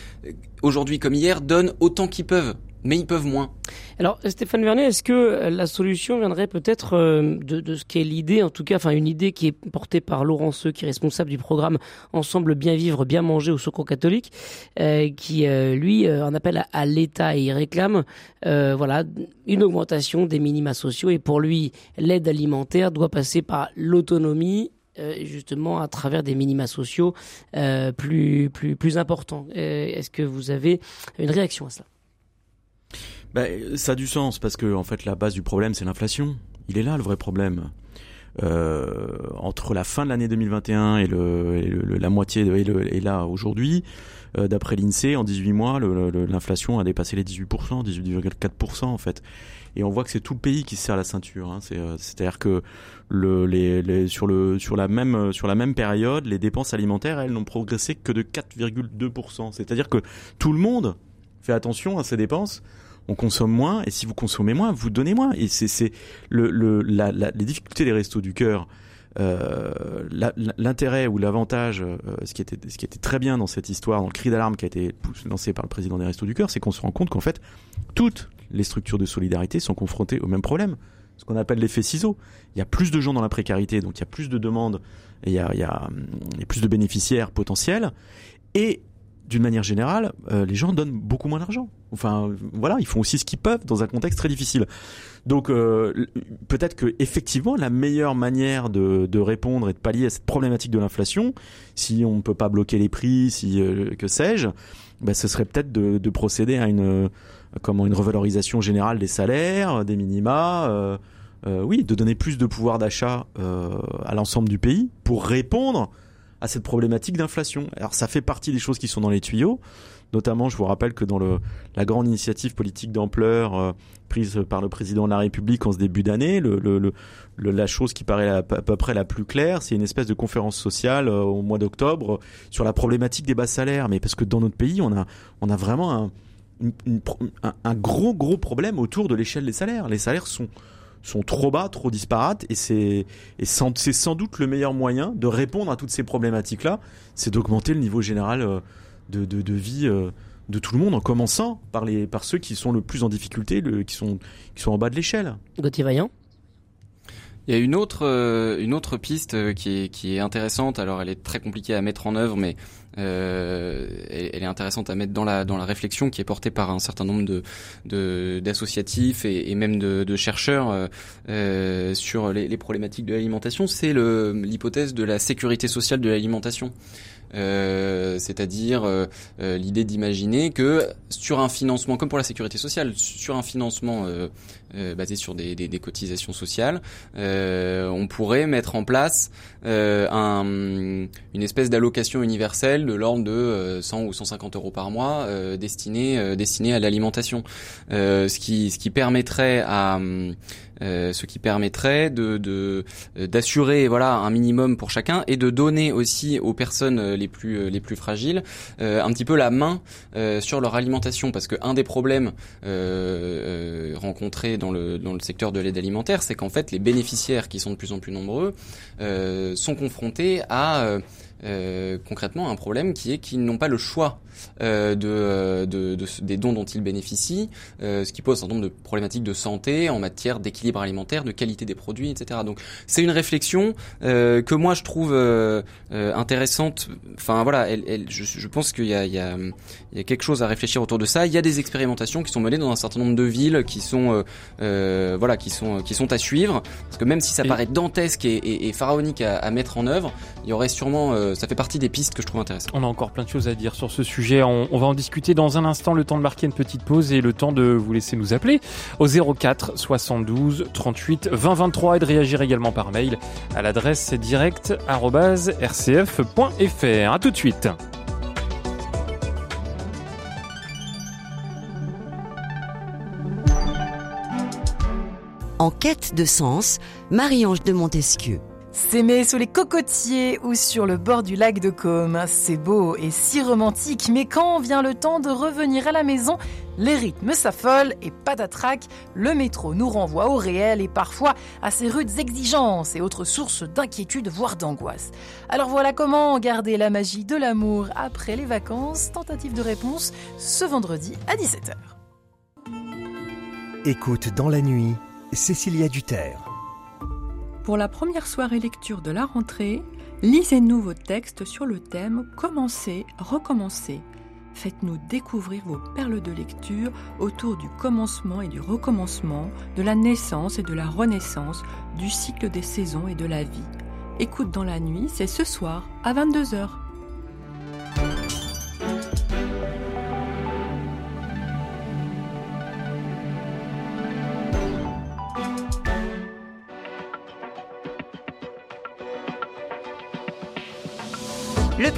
aujourd'hui comme hier donnent autant qu'ils peuvent mais ils peuvent moins. Alors Stéphane Vernet, est-ce que euh, la solution viendrait peut-être euh, de, ce qu'est l'idée, en tout cas, enfin une idée qui est portée par Laurent Seux, qui est responsable du programme Ensemble bien vivre, bien manger au Secours catholique, euh, qui lui en appelle à, l'État et il réclame, voilà, une augmentation des minima sociaux et pour lui l'aide alimentaire doit passer par l'autonomie justement à travers des minima sociaux plus plus plus importants. Est-ce que vous avez une réaction à cela? Ben, ça a du sens parce que en fait la base du problème c'est l'inflation. Il est là le vrai problème. Euh, entre la fin de l'année 2021 et, le, et le, la moitié de, et, le, et là aujourd'hui, euh, d'après l'INSEE, en 18 mois, l'inflation a dépassé les 18%, 18,4% en fait. Et on voit que c'est tout le pays qui se serre la ceinture. Hein. Euh, c'est-à-dire que le, les, les, sur, le, sur, la même, sur la même période, les dépenses alimentaires, elles n'ont progressé que de 4,2%. C'est-à-dire que tout le monde fait attention à ses dépenses on consomme moins, et si vous consommez moins, vous donnez moins. Et c'est le, le, la, la, les difficultés des restos du cœur. Euh, l'intérêt ou l'avantage, euh, ce qui était ce qui était très bien dans cette histoire, dans le cri d'alarme qui a été lancé par le président des Restos du Cœur, c'est qu'on se rend compte qu'en fait toutes les structures de solidarité sont confrontées au même problème, ce qu'on appelle l'effet ciseau. Il y a plus de gens dans la précarité, donc il y a plus de demandes, et il y a, il y a, il y a plus de bénéficiaires potentiels, et d'une manière générale, euh, les gens donnent beaucoup moins d'argent. Enfin, voilà, ils font aussi ce qu'ils peuvent dans un contexte très difficile. Donc, euh, peut-être que effectivement, la meilleure manière de, répondre et de pallier à cette problématique de l'inflation, si on ne peut pas bloquer les prix, si euh, que sais-je, ben, ce serait peut-être de, de, procéder à une comment une revalorisation générale des salaires, des minima. oui, de donner plus de pouvoir d'achat à l'ensemble du pays pour répondre à cette problématique d'inflation. Alors ça fait partie des choses qui sont dans les tuyaux. Notamment, je vous rappelle que dans la grande initiative politique d'ampleur euh, prise par le président de la République en ce début d'année, la chose qui paraît à, peu près la plus claire, c'est une espèce de conférence sociale euh, au mois d'octobre sur la problématique des bas salaires. Mais parce que dans notre pays, on a, vraiment un, un gros, gros problème autour de l'échelle des salaires. Les salaires sont sont trop bas, trop disparates, et c'est sans, sans doute le meilleur moyen de répondre à toutes ces problématiques-là, c'est d'augmenter le niveau général euh, de, de, de vie euh, de tout le monde, en commençant par, les, par ceux qui sont le plus en difficulté, le, qui, sont, qui sont en bas de l'échelle. Gauthier Vaillant Il y a une autre euh, une autre piste qui est qui est intéressante. Alors elle est très compliquée à mettre en œuvre, mais euh, elle, est intéressante à mettre dans la dans la réflexion qui est portée par un certain nombre de d'associatifs et, et, même de, de chercheurs euh, sur les, les, problématiques de l'alimentation. C'est l'hypothèse de la sécurité sociale de l'alimentation. Euh, c'est-à-dire euh, euh, l'idée d'imaginer que sur un financement, comme pour la sécurité sociale, sur un financement basé sur des, des, cotisations sociales, on pourrait mettre en place un, une espèce d'allocation universelle de l'ordre de 100 ou 150 euros par mois destinée destinée à l'alimentation, ce qui ce qui permettrait à euh, ce qui permettrait de d'assurer voilà un minimum pour chacun et de donner aussi aux personnes euh, les plus euh, les plus fragiles un petit peu la main sur leur alimentation. Parce que un des problèmes rencontrés dans le dans le secteur de l'aide alimentaire c'est qu'en fait les bénéficiaires qui sont de plus en plus nombreux sont confrontés à euh, concrètement un problème qui est qu'ils n'ont pas le choix euh, de, de, de, des dons dont ils bénéficient, euh, ce qui pose un certain nombre de problématiques de santé en matière d'équilibre alimentaire, de qualité des produits, etc. Donc c'est une réflexion euh, que moi je trouve euh, intéressante. Enfin voilà, elle, elle, je, je, pense qu'il y a, il y, a, il y a quelque chose à réfléchir autour de ça. Il y a des expérimentations qui sont menées dans un certain nombre de villes qui sont voilà qui sont qui sont à suivre parce que même si ça paraît dantesque et, et, et pharaonique à, à, mettre en œuvre, il y aurait sûrement euh, ça fait partie des pistes que je trouve intéressantes. On a encore plein de choses à dire sur ce sujet. On, on, va en discuter dans un instant. Le temps de marquer une petite pause et le temps de vous laisser nous appeler au 04 72 38 20 23 et de réagir également par mail à l'adresse direct@rcf.fr. À tout de suite. En quête de sens, Marie-Ange de Montesquieu. S'aimer sous les cocotiers ou sur le bord du lac de Côme, c'est beau et si romantique, mais quand vient le temps de revenir à la maison, les rythmes s'affolent et patatrac, le métro nous renvoie au réel et parfois à ses rudes exigences et autres sources d'inquiétude, voire d'angoisse. Alors voilà comment garder la magie de l'amour après les vacances. Tentative de réponse ce vendredi à 17h. Écoute dans la nuit, Cécilia Duterre. Pour la première soirée lecture de la rentrée, lisez-nous vos textes sur le thème Commencer, recommencer. Faites-nous découvrir vos perles de lecture autour du commencement et du recommencement, de la naissance et de la renaissance, du cycle des saisons et de la vie. Écoute dans la nuit, c'est ce soir à 22h.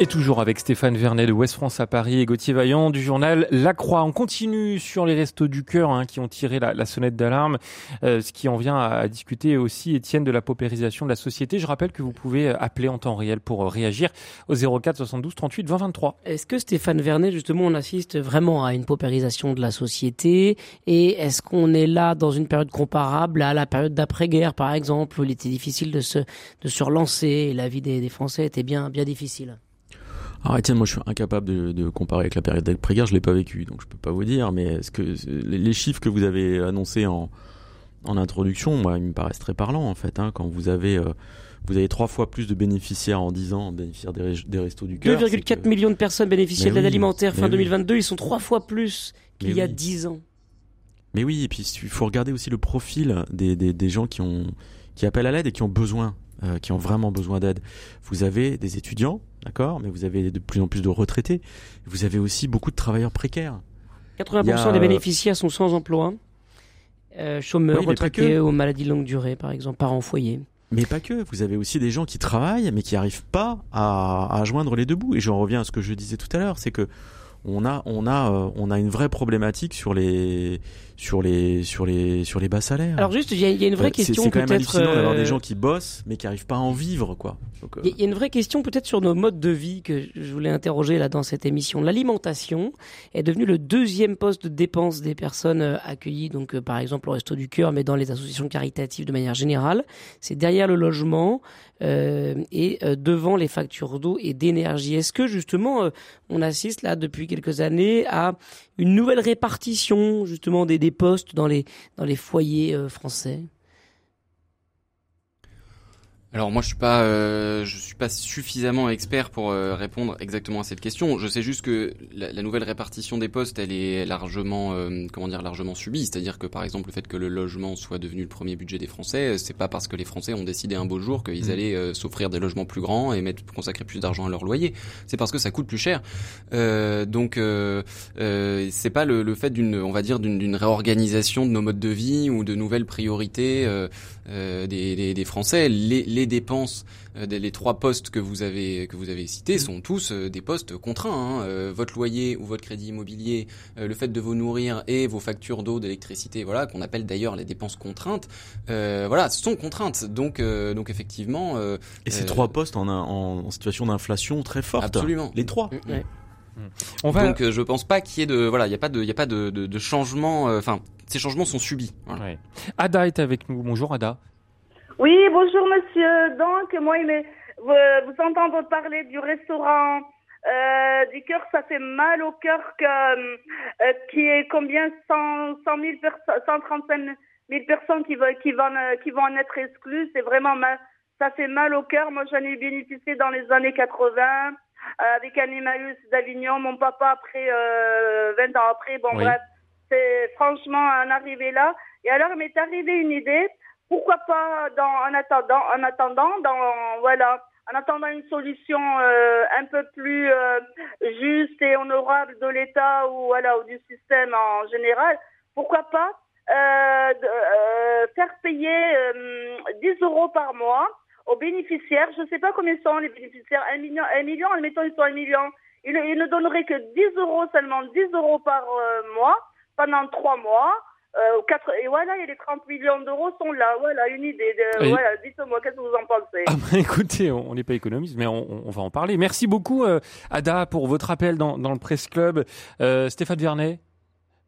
Et toujours avec Stéphane Vernet de Ouest France à Paris et Gauthier Vaillant du journal La Croix. On continue sur les restos du cœur hein, qui ont tiré la, sonnette d'alarme, euh, ce qui en vient à, discuter aussi, Étienne, de la paupérisation de la société. Je rappelle que vous pouvez appeler en temps réel pour réagir au 04 72 38 20 23. Est-ce que Stéphane Vernet, justement, on assiste vraiment à une paupérisation de la société? Et est-ce qu'on est là dans une période comparable à la période d'après-guerre, par exemple, où il était difficile de se, de se relancer et la vie des, des Français était bien, bien difficile? Alors Étienne, moi je suis incapable de, de comparer avec la période d'après-guerre, je l'ai pas vécu, donc je peux pas vous dire. Mais est-ce que les chiffres que vous avez annoncés en, en introduction, moi, ils me paraissent très parlants en fait. Hein, quand vous avez euh, vous avez trois fois plus de bénéficiaires en 10 ans, bénéficiaires des, des restos du cœur. 2,4 que... millions de personnes bénéficiaient de l'aide oui, alimentaire fin 2022. Oui. Ils sont trois fois plus qu'il y a oui. 10 ans. Mais oui, et puis il faut regarder aussi le profil des, des, des gens qui ont qui appellent à l'aide et qui ont besoin, euh, qui ont vraiment besoin d'aide. Vous avez des étudiants d'accord? Mais vous avez de plus en plus de retraités. Vous avez aussi beaucoup de travailleurs précaires. 80% a... des bénéficiaires sont sans emploi, euh, chômeurs, oui, retraités aux maladies longue durée, par exemple, parents foyer. Mais pas que. Vous avez aussi des gens qui travaillent, mais qui n'arrivent pas à, à, joindre les deux bouts. Et j'en reviens à ce que je disais tout à l'heure, c'est que on a, on a, euh, on a une vraie problématique sur les, sur les, sur les, sur les bas salaires. Alors juste, il y, y, a une vraie question C'est quand même peut-être hallucinant d'avoir des gens qui bossent mais qui n'arrivent pas à en vivre, quoi. Il euh... y, y, a une vraie question peut-être sur nos modes de vie que je voulais interroger là dans cette émission. L'alimentation est devenue le deuxième poste de dépense des personnes euh, accueillies, donc euh, par exemple au Resto du Cœur, mais dans les associations caritatives de manière générale. C'est derrière le logement. et devant les factures d'eau et d'énergie. Est-ce que justement on assiste là depuis quelques années à une nouvelle répartition justement des, des postes dans les dans les foyers français? Alors moi je suis pas euh, je suis pas suffisamment expert pour euh, répondre exactement à cette question. Je sais juste que la, la nouvelle répartition des postes elle est largement euh, comment dire largement subie, c'est-à-dire que par exemple le fait que le logement soit devenu le premier budget des Français, c'est pas parce que les Français ont décidé un beau jour qu'ils mmh. allaient s'offrir des logements plus grands et mettre consacrer plus d'argent à leur loyer. C'est parce que ça coûte plus cher. donc c'est pas le, le fait d'une on va dire d'une réorganisation de nos modes de vie ou de nouvelles priorités des, des, des, Français. Les, les les dépenses, euh, les trois postes que vous avez que vous avez cités sont tous euh, des postes contraints. Hein. Euh, votre loyer ou votre crédit immobilier, le fait de vous nourrir et vos factures d'eau, d'électricité, voilà, qu'on appelle d'ailleurs les dépenses contraintes, voilà, sont contraintes. Donc donc effectivement. et ces trois postes en, en, situation d'inflation très forte. Absolument. Les trois. On va... Donc je pense pas qu'il y ait de voilà, il y a pas de il y a pas de, de, changement. Enfin, ces changements sont subis. Ada est avec nous. Bonjour Ada. Oui, bonjour monsieur. Donc, moi, vous, vous entendre parler du restaurant euh, du cœur, ça fait mal au cœur que euh, qui est combien 100, 100 000 personnes, 135 000 personnes qui vont qui vont qui vont en être exclues. C'est vraiment mal. Ça fait mal au cœur. Moi, j'en ai bénéficié dans les années 80 euh, avec Animalus d'Avignon. Mon papa après 20 euh, ans après. Bon bref, c'est franchement un arrivé là. Et alors, il m'est arrivé une idée pourquoi pas dans, en attendant, en attendant, dans voilà, en attendant une solution euh, un peu plus euh, juste et honorable de l'État ou voilà ou du système en général, pourquoi pas euh, faire payer 10 euros par mois aux bénéficiaires. Je ne sais pas combien sont les bénéficiaires. Un million, un million, admettons ils sont un million. Ils, ils ne donneraient que 10 euros seulement, 10 euros par mois pendant trois mois. Euh, et voilà, et les 30 millions d'euros sont là. Voilà, une idée. De, Voilà, dites-moi, qu'est-ce que vous en pensez? Ah bah, *laughs* Écoutez, on n'est pas économiste, mais on, on, va en parler. Merci beaucoup, euh, Ada, pour votre appel dans, dans le Presse Club. Euh, Stéphane Vernet,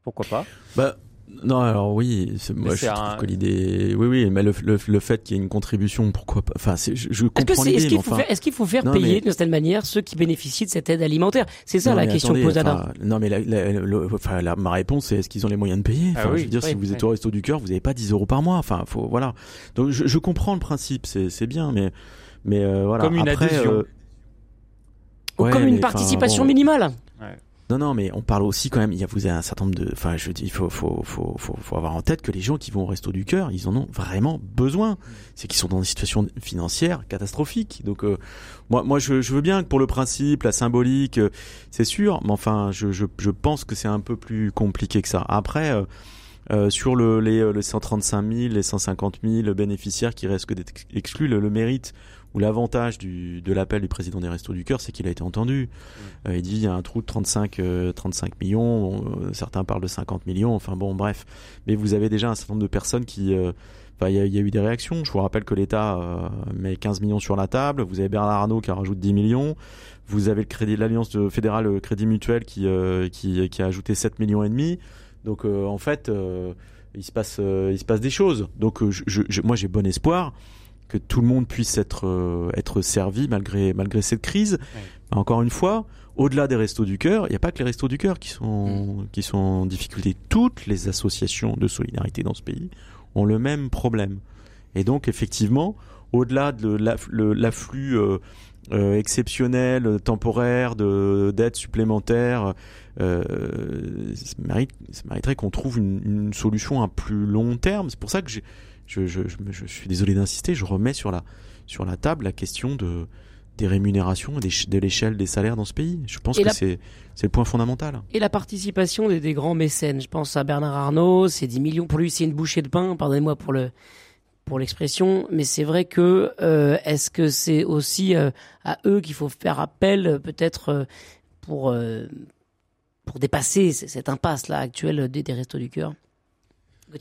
pourquoi pas? Bah, non, alors oui, moi je trouve que l'idée, oui, oui, mais le, le, le fait qu'il y ait une contribution, pourquoi pas Enfin, je, je comprends l'idée. Est-ce qu'il faut, faire, est qu'il faut faire payer d'une certaine manière ceux qui bénéficient de cette aide alimentaire? C'est ça la question posée à Non, mais la, enfin, la, ma réponse c'est est-ce qu'ils ont les moyens de payer? Ah enfin, Je veux dire, si vous êtes au resto du cœur, vous n'avez pas 10 euros par mois. Enfin, faut, voilà. Donc, je, je comprends le principe, c'est bien, mais, mais euh, voilà. Comme une Après, adhésion. Euh, Ou comme une participation minimale. Ouais. Non, non, mais on parle aussi quand même. Il y a vous avez un certain nombre de. Enfin, je dis, il faut, faut, faut, faut, avoir en tête que les gens qui vont au resto du cœur, ils en ont vraiment besoin. C'est qu'ils sont dans des situations financières catastrophiques. Donc, euh, moi, moi, je, je, veux bien que pour le principe, la symbolique, euh, c'est sûr. Mais enfin, je, je, je pense que c'est un peu plus compliqué que ça. Après. Euh, euh sur le, les, les 135 000, les 150 000 bénéficiaires qui restent d'être exclus, le, le mérite où l'avantage de l'appel du président des Restos du Cœur, c'est qu'il a été entendu. Mmh. Euh, il dit il y a un trou de 35, 35 euh, millions, euh, certains parlent de 50 millions, enfin bon, bref. Mais vous avez déjà un certain nombre de personnes qui... Enfin, il y, y, a eu des réactions. Je vous rappelle que l'État met 15 millions sur la table. Vous avez Bernard Arnault qui rajoute 10 millions. Vous avez le crédit, l'Alliance fédérale Crédit Mutuel qui, qui, qui, a ajouté 7 millions et demi. Donc, en fait, il se passe, il se passe des choses. Donc, je, je, moi, j'ai bon espoir que tout le monde puisse être euh, être servi malgré malgré cette crise. Encore une fois, au-delà des restos du cœur, il n'y a pas que les restos du cœur qui sont mm. qui sont en difficulté. Toutes les associations de solidarité dans ce pays ont le même problème. Et donc effectivement, au-delà de l'afflux euh, euh, exceptionnel, temporaire de d'aide supplémentaire, euh, ça, mérite, ça mériterait qu'on trouve une, une, solution à plus long terme. C'est pour ça que je, je, je, suis désolé d'insister, je remets sur la, sur la table la question de, des rémunérations et de l'échelle des salaires dans ce pays. Je pense que c'est le point fondamental. Et la participation des, des, grands mécènes. Je pense à Bernard Arnault, c'est 10 millions. Pour lui, c'est une bouchée de pain, pardonnez-moi pour le pour l'expression, mais c'est vrai que euh, est-ce que c'est aussi euh, à eux qu'il faut faire appel peut-être euh, pour pour dépasser cette impasse là actuelle des, des restos du cœur?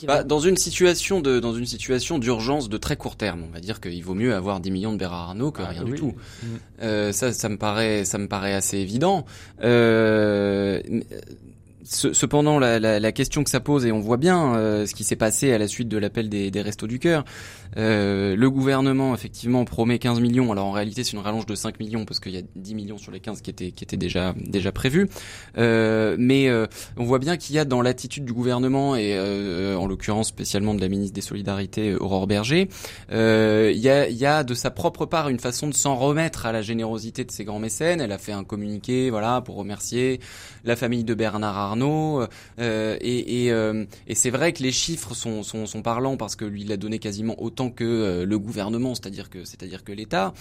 Bah, dans une situation de dans une situation d'urgence de très court terme, on va dire qu'il vaut mieux avoir 10 millions de Bérard Arnault que ah, rien du tout. Mm. Euh, ça, ça me paraît ça me paraît assez évident. Euh, cependant, la, la, la, question que ça pose, et on voit bien euh, ce qui s'est passé à la suite de l'appel des, des Restos du Cœur, euh, le gouvernement, effectivement, promet 15 millions. Alors en réalité, c'est une rallonge de 5 millions parce qu'il y a 10 millions sur les 15 qui étaient, qui étaient déjà, déjà prévus. Euh, mais euh, on voit bien qu'il y a dans l'attitude du gouvernement, et euh, en l'occurrence spécialement de la ministre des Solidarités, Aurore Berger, il y, a, il y a de sa propre part une façon de s'en remettre à la générosité de ces grands mécènes. Elle a fait un communiqué voilà, pour remercier la famille de Bernard Arnault. Et, et, et c'est vrai que les chiffres sont, sont, sont parlants parce que lui, il a donné quasiment autant que euh, le gouvernement, c'est-à-dire que c'est-à-dire que l'État.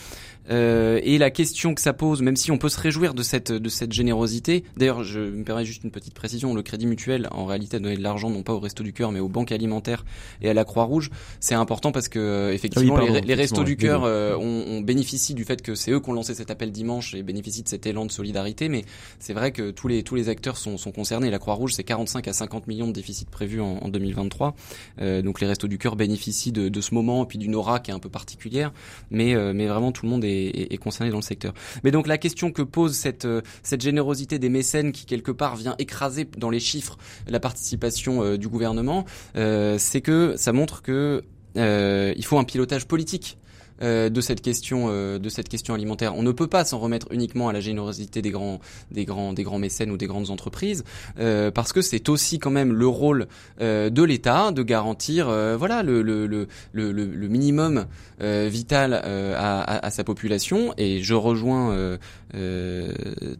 Euh, et la question que ça pose, même si on peut se réjouir de cette de cette générosité. D'ailleurs, je me permets juste une petite précision. Le Crédit Mutuel, en réalité, a donné de l'argent non pas au Resto du Cœur, mais aux banques alimentaires et à la Croix-Rouge. C'est important parce que euh, effectivement, les, les, Restos du Cœur euh, on, on, bénéficie du fait que c'est eux qui ont lancé cet appel dimanche et bénéficient de cet élan de solidarité. Mais c'est vrai que tous les tous les acteurs sont, sont concernés. La Croix-Rouge, c'est 45 à 50 millions de déficits prévus en, en 2023. Euh, donc les Restos du Cœur bénéficient de, ce moment et puis d'une aura qui est un peu particulière, mais euh, mais vraiment tout le monde est, concerné dans le secteur. Mais donc la question que pose cette euh, cette générosité des mécènes qui quelque part vient écraser dans les chiffres la participation du gouvernement, c'est que ça montre que il faut un pilotage politique euh, de cette question euh, de cette question alimentaire. On ne peut pas s'en remettre uniquement à la générosité des grands des grands des grands mécènes ou des grandes entreprises euh, parce que c'est aussi quand même le rôle de l'État de garantir voilà le le, le, le, minimum vital à, sa population et je rejoins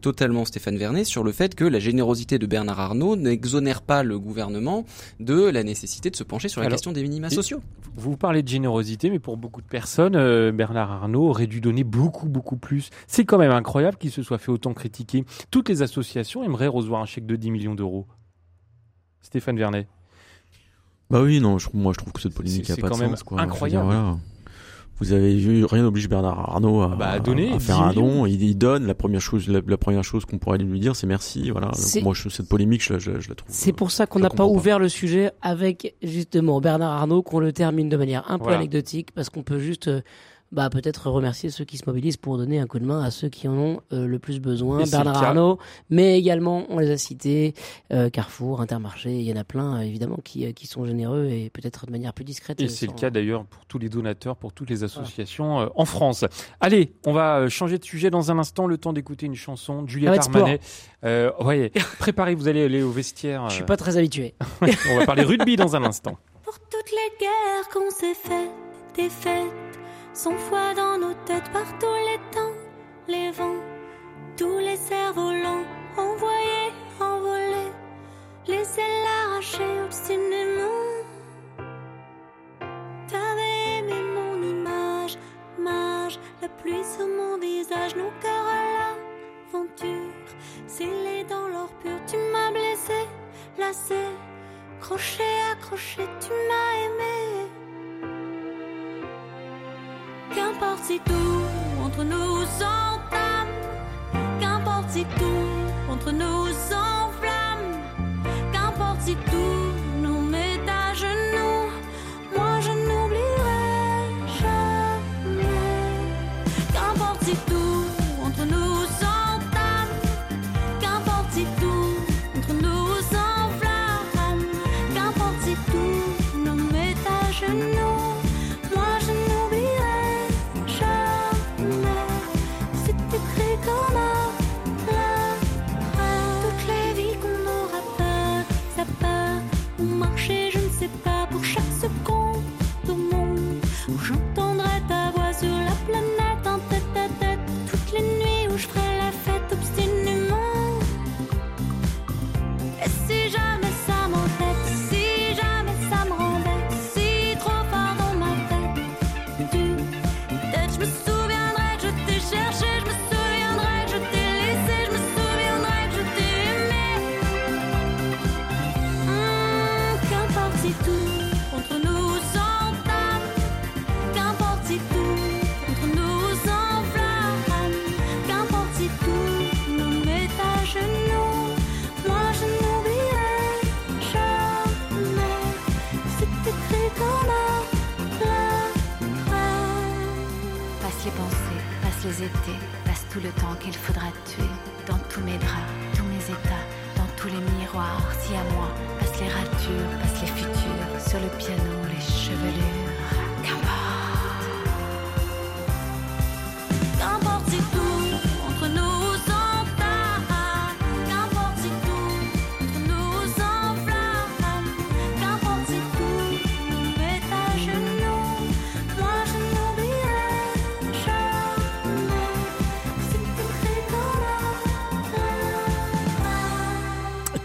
totalement Stéphane Vernet sur le fait que la générosité de Bernard Arnault n'exonère pas le gouvernement de la nécessité de se pencher sur la question des minima sociaux. Vous parlez de générosité mais pour beaucoup de personnes euh, Bernard Arnault aurait dû donner beaucoup, beaucoup plus. C'est quand même incroyable qu'il se soit fait autant critiquer. Toutes les associations aimeraient recevoir un chèque de 10 millions d'euros. Stéphane Vernet. Bah oui, non, moi je trouve que cette polémique n'a pas de sens. C'est incroyable. Vous avez vu, rien n'oblige Bernard Arnault à, bah, donner, faire un don. Il, donne. La première chose, la, première chose qu'on pourrait lui dire, c'est merci. Voilà. moi, cette polémique, je, je, je la trouve. C'est pour ça qu'on n'a pas ouvert le sujet avec justement Bernard Arnault, qu'on le termine de manière un peu anecdotique, parce qu'on peut juste euh, bah, peut-être remercier ceux qui se mobilisent pour donner un coup de main à ceux qui en ont euh, le plus besoin. Bernard Arnault, mais également, on les a cités, euh, Carrefour, Intermarché, il y en a plein, évidemment, qui, euh, qui sont généreux et peut-être de manière plus discrète. Et c'est le cas d'ailleurs pour tous les donateurs, pour toutes les associations en France. Allez, on va changer de sujet dans un instant, le temps d'écouter une chanson de Juliette Armanet. Euh, ouais, *laughs* préparez, vous allez aller au vestiaire. Je suis pas très habitué. *laughs* on va parler rugby dans un instant. Pour toutes les guerres qu'on s'est faites, des fêtes sans foi dans nos têtes par tous les temps, les vents, tous les cerfs-volants envoyés, envolés, les ailes arrachées obstinément. T'avais aimé mon image, mage, la pluie sur mon visage, nos cœurs à l'aventure, scellés dans l'or pur, tu m'as blessé, lassé, crochet, accroché, tu m'as aimé. Si tout entre nous s'entame, qu'importe si tout entre nous s'enflamme, qu'importe si tout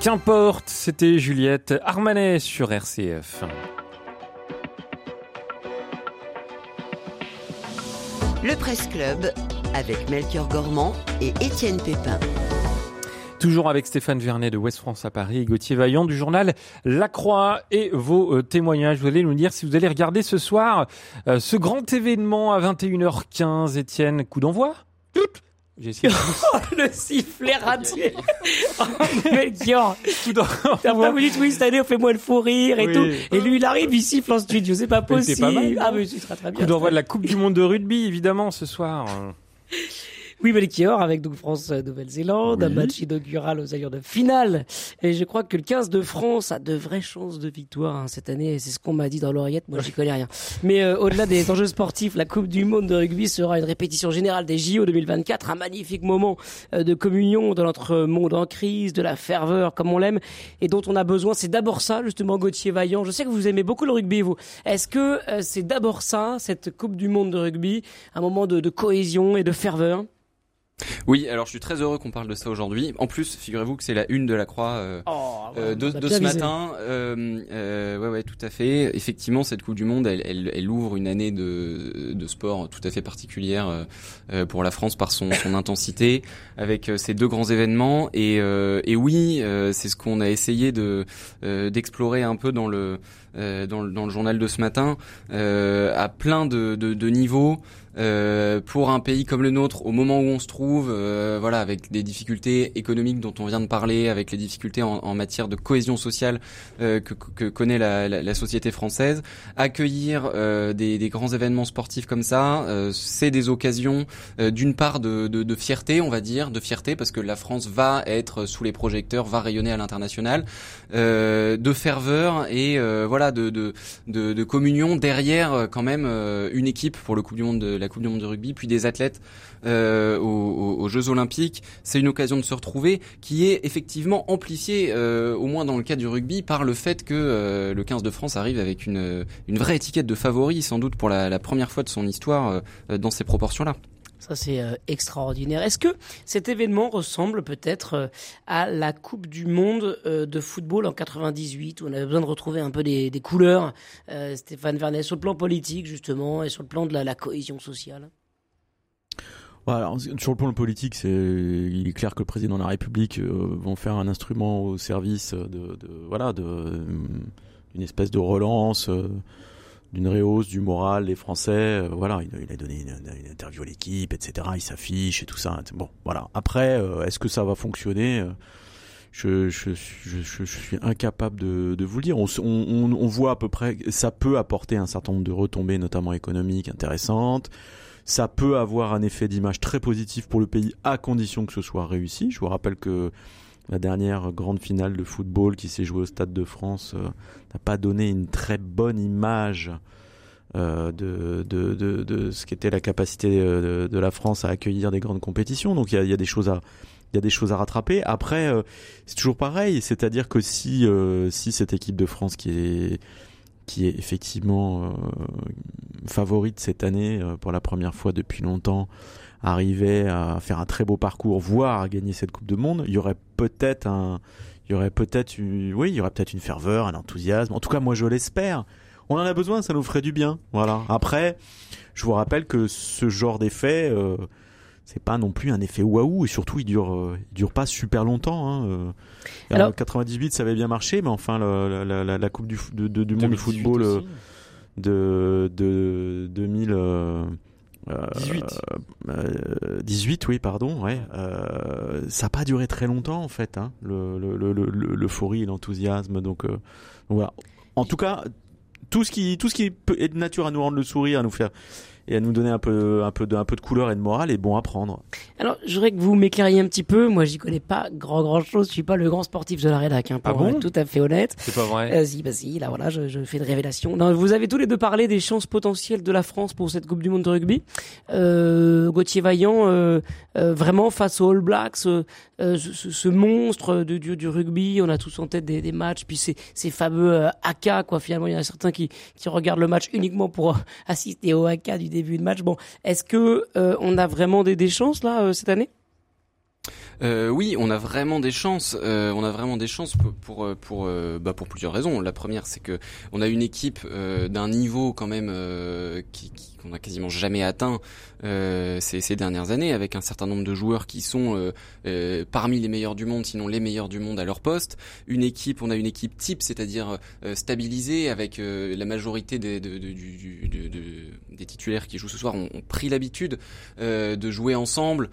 Qu'importe, c'était Juliette Armanet sur RCF. Le Presse Club avec Melchior Gormand et Étienne Pépin. Toujours avec Stéphane Vernet de Ouest France à Paris et Gauthier Vaillant du journal La Croix et vos euh, témoignages. Vous allez nous dire si vous allez regarder ce soir euh, ce grand événement à 21h15. Étienne, coup d'envoi? Essayé de- *laughs* le sifflet raté. *laughs* Oh, Melchior, coup d'envoi. t'as pas voulu oui, cette année, on fait moins le fou rire et Oui. tout. Et lui, il arrive, il siffle en studio. C'est pas Mais possible. c'est pas mal, non ah, mais c'est très très bien. Coup d'envoi de la Coupe du Monde de rugby, évidemment, ce soir. *laughs* Oui, Melchior, avec donc France-Nouvelle-Zélande, un Oui. match inaugural aux allures de finale. Et je crois que le 15 de France a de vraies chances de victoire hein, cette année. C'est ce qu'on m'a dit dans l'oreillette. Moi, j'y connais rien. Mais euh, au-delà des *laughs* enjeux sportifs, la Coupe du Monde de rugby sera une répétition générale des JO 2024. Un magnifique moment euh, de communion de notre monde en crise, de la ferveur comme on l'aime et dont on a besoin. C'est d'abord ça, justement, Gauthier Vaillant. Je sais que vous aimez beaucoup le rugby, vous. Est-ce que euh, c'est d'abord ça, cette Coupe du Monde de rugby, un moment de, de cohésion et de ferveur? Oui, alors je suis très heureux qu'on parle de ça aujourd'hui. En plus, figurez-vous que c'est la une de la Croix euh, Oh, euh, de, ce matin. Euh, euh, ouais, ouais, tout à fait. Effectivement, cette Coupe du Monde, elle, elle, elle ouvre une année de, de sport tout à fait particulière pour la France par son, son intensité, avec ces deux grands événements. Et, euh, et oui, euh, c'est ce qu'on a essayé de euh, d'explorer un peu dans le euh, dans, le dans le journal de ce matin, euh, à plein de, de, de niveaux. Euh, pour un pays comme le nôtre, au moment où on se trouve, euh, voilà, avec des difficultés économiques dont on vient de parler, avec les difficultés en, en matière de cohésion sociale euh, que, que connaît la, la, la société française, accueillir euh, des, des grands événements sportifs comme ça, euh, c'est des occasions d'une part de, de, de fierté, on va dire, de fierté parce que la France va être sous les projecteurs, va rayonner à l'international, de ferveur et voilà de, de, de, communion derrière quand même une équipe pour le Coupe du Monde de la Coupe du Monde de rugby, puis des athlètes euh, aux, Jeux Olympiques. C'est une occasion de se retrouver qui est effectivement amplifiée, euh, au moins dans le cas du rugby, par le fait que euh, le 15 de France arrive avec une, vraie étiquette de favori, sans doute pour la, première fois de son histoire dans ces proportions-là. Ça, c'est euh, extraordinaire. Est-ce que cet événement ressemble peut-être euh, à la Coupe du Monde euh, de football en 98, où on avait besoin de retrouver un peu des, couleurs, Stéphane Vernet, sur le plan politique, justement, et sur le plan de la, cohésion sociale? Sur le plan politique, il est clair que le président de la République euh, va en faire un instrument au service de, voilà, d'une espèce de relance, d'une réhausse du moral des Français. euh, voilà, il, il a donné une, une interview à l'équipe, etc. Il s'affiche et tout ça. Bon, voilà. Après, euh, est-ce que ça va fonctionner euh, je, je, je, je, suis incapable de, de vous le dire. On, on, on voit à peu près, ça peut apporter un certain nombre de retombées, notamment économiques, intéressantes. Ça peut avoir un effet d'image très positif pour le pays à condition que ce soit réussi. Je vous rappelle que la dernière grande finale de football qui s'est jouée au Stade de France euh, n'a pas donné une très bonne image euh, de, de, de, ce qu'était la capacité euh, de, la France à accueillir des grandes compétitions. Donc il y a, des choses à y a des choses à rattraper. Après, c'est toujours pareil, c'est-à-dire que si si cette équipe de France qui est qui est effectivement favorite cette année pour la première fois depuis longtemps arrivait à faire un très beau parcours, voire à gagner cette Coupe de Monde, il y aurait peut-être un, il y aurait peut-être une, oui, il y aurait peut-être une ferveur, un enthousiasme. En tout cas, moi, je l'espère. On en a besoin, ça nous ferait du bien. Voilà. Après, je vous rappelle que ce genre d'effet, euh, c'est pas non plus un effet waouh et surtout il dure, euh, il dure pas super longtemps. Hein. euh. Alors- en 98, ça avait bien marché, mais enfin, la, la, la, la Coupe du, de, de- du monde de 2018 football euh, de 2000. Euh, euh, 18. euh, 18, oui, pardon, ouais. Euh, ça n'a pas duré très longtemps, en fait, hein, le- le- le- l'euphorie, l'enthousiasme. Donc, euh, donc voilà. En tout cas, tout ce qui, tout ce qui peut, est de nature à nous rendre le sourire, à nous faire et à nous donner un peu, un peu de, un peu de couleur et de morale est bon à prendre. Alors, je voudrais que vous m'éclairiez un petit peu. Moi, j'y connais pas grand grand chose. Je suis pas le grand sportif de la rédac, hein, pour Ah bon? être tout à fait honnête. C'est pas vrai. Euh, si, bah si, là voilà, je, je fais une révélation. Non, vous avez tous les deux parlé des chances potentielles de la France pour cette Coupe du Monde de rugby. Euh, Gauthier Vaillant, euh, euh, vraiment face aux All Blacks, ce, ce monstre de, du, du rugby, on a tous en tête des, des matchs, puis ces, ces fameux euh, AK, quoi. Finalement, il y en a certains qui, qui regardent le match uniquement pour *laughs* assister au AK du début de match. Bon, est-ce que euh, on a vraiment des, chances là euh, cette année? Euh, oui, on a vraiment des chances. On a vraiment des chances pour pour pour, bah, pour plusieurs raisons. La première, c'est que on a une équipe d'un niveau quand même qui- qu'on a quasiment jamais atteint euh, ces, ces dernières années, avec un certain nombre de joueurs qui sont euh, euh, parmi les meilleurs du monde, sinon les meilleurs du monde à leur poste. Une équipe, on a une équipe type, c'est-à-dire euh, stabilisée, avec euh, la majorité des de- de- du- du- de- de- des titulaires qui jouent ce soir ont, ont pris l'habitude euh, de jouer ensemble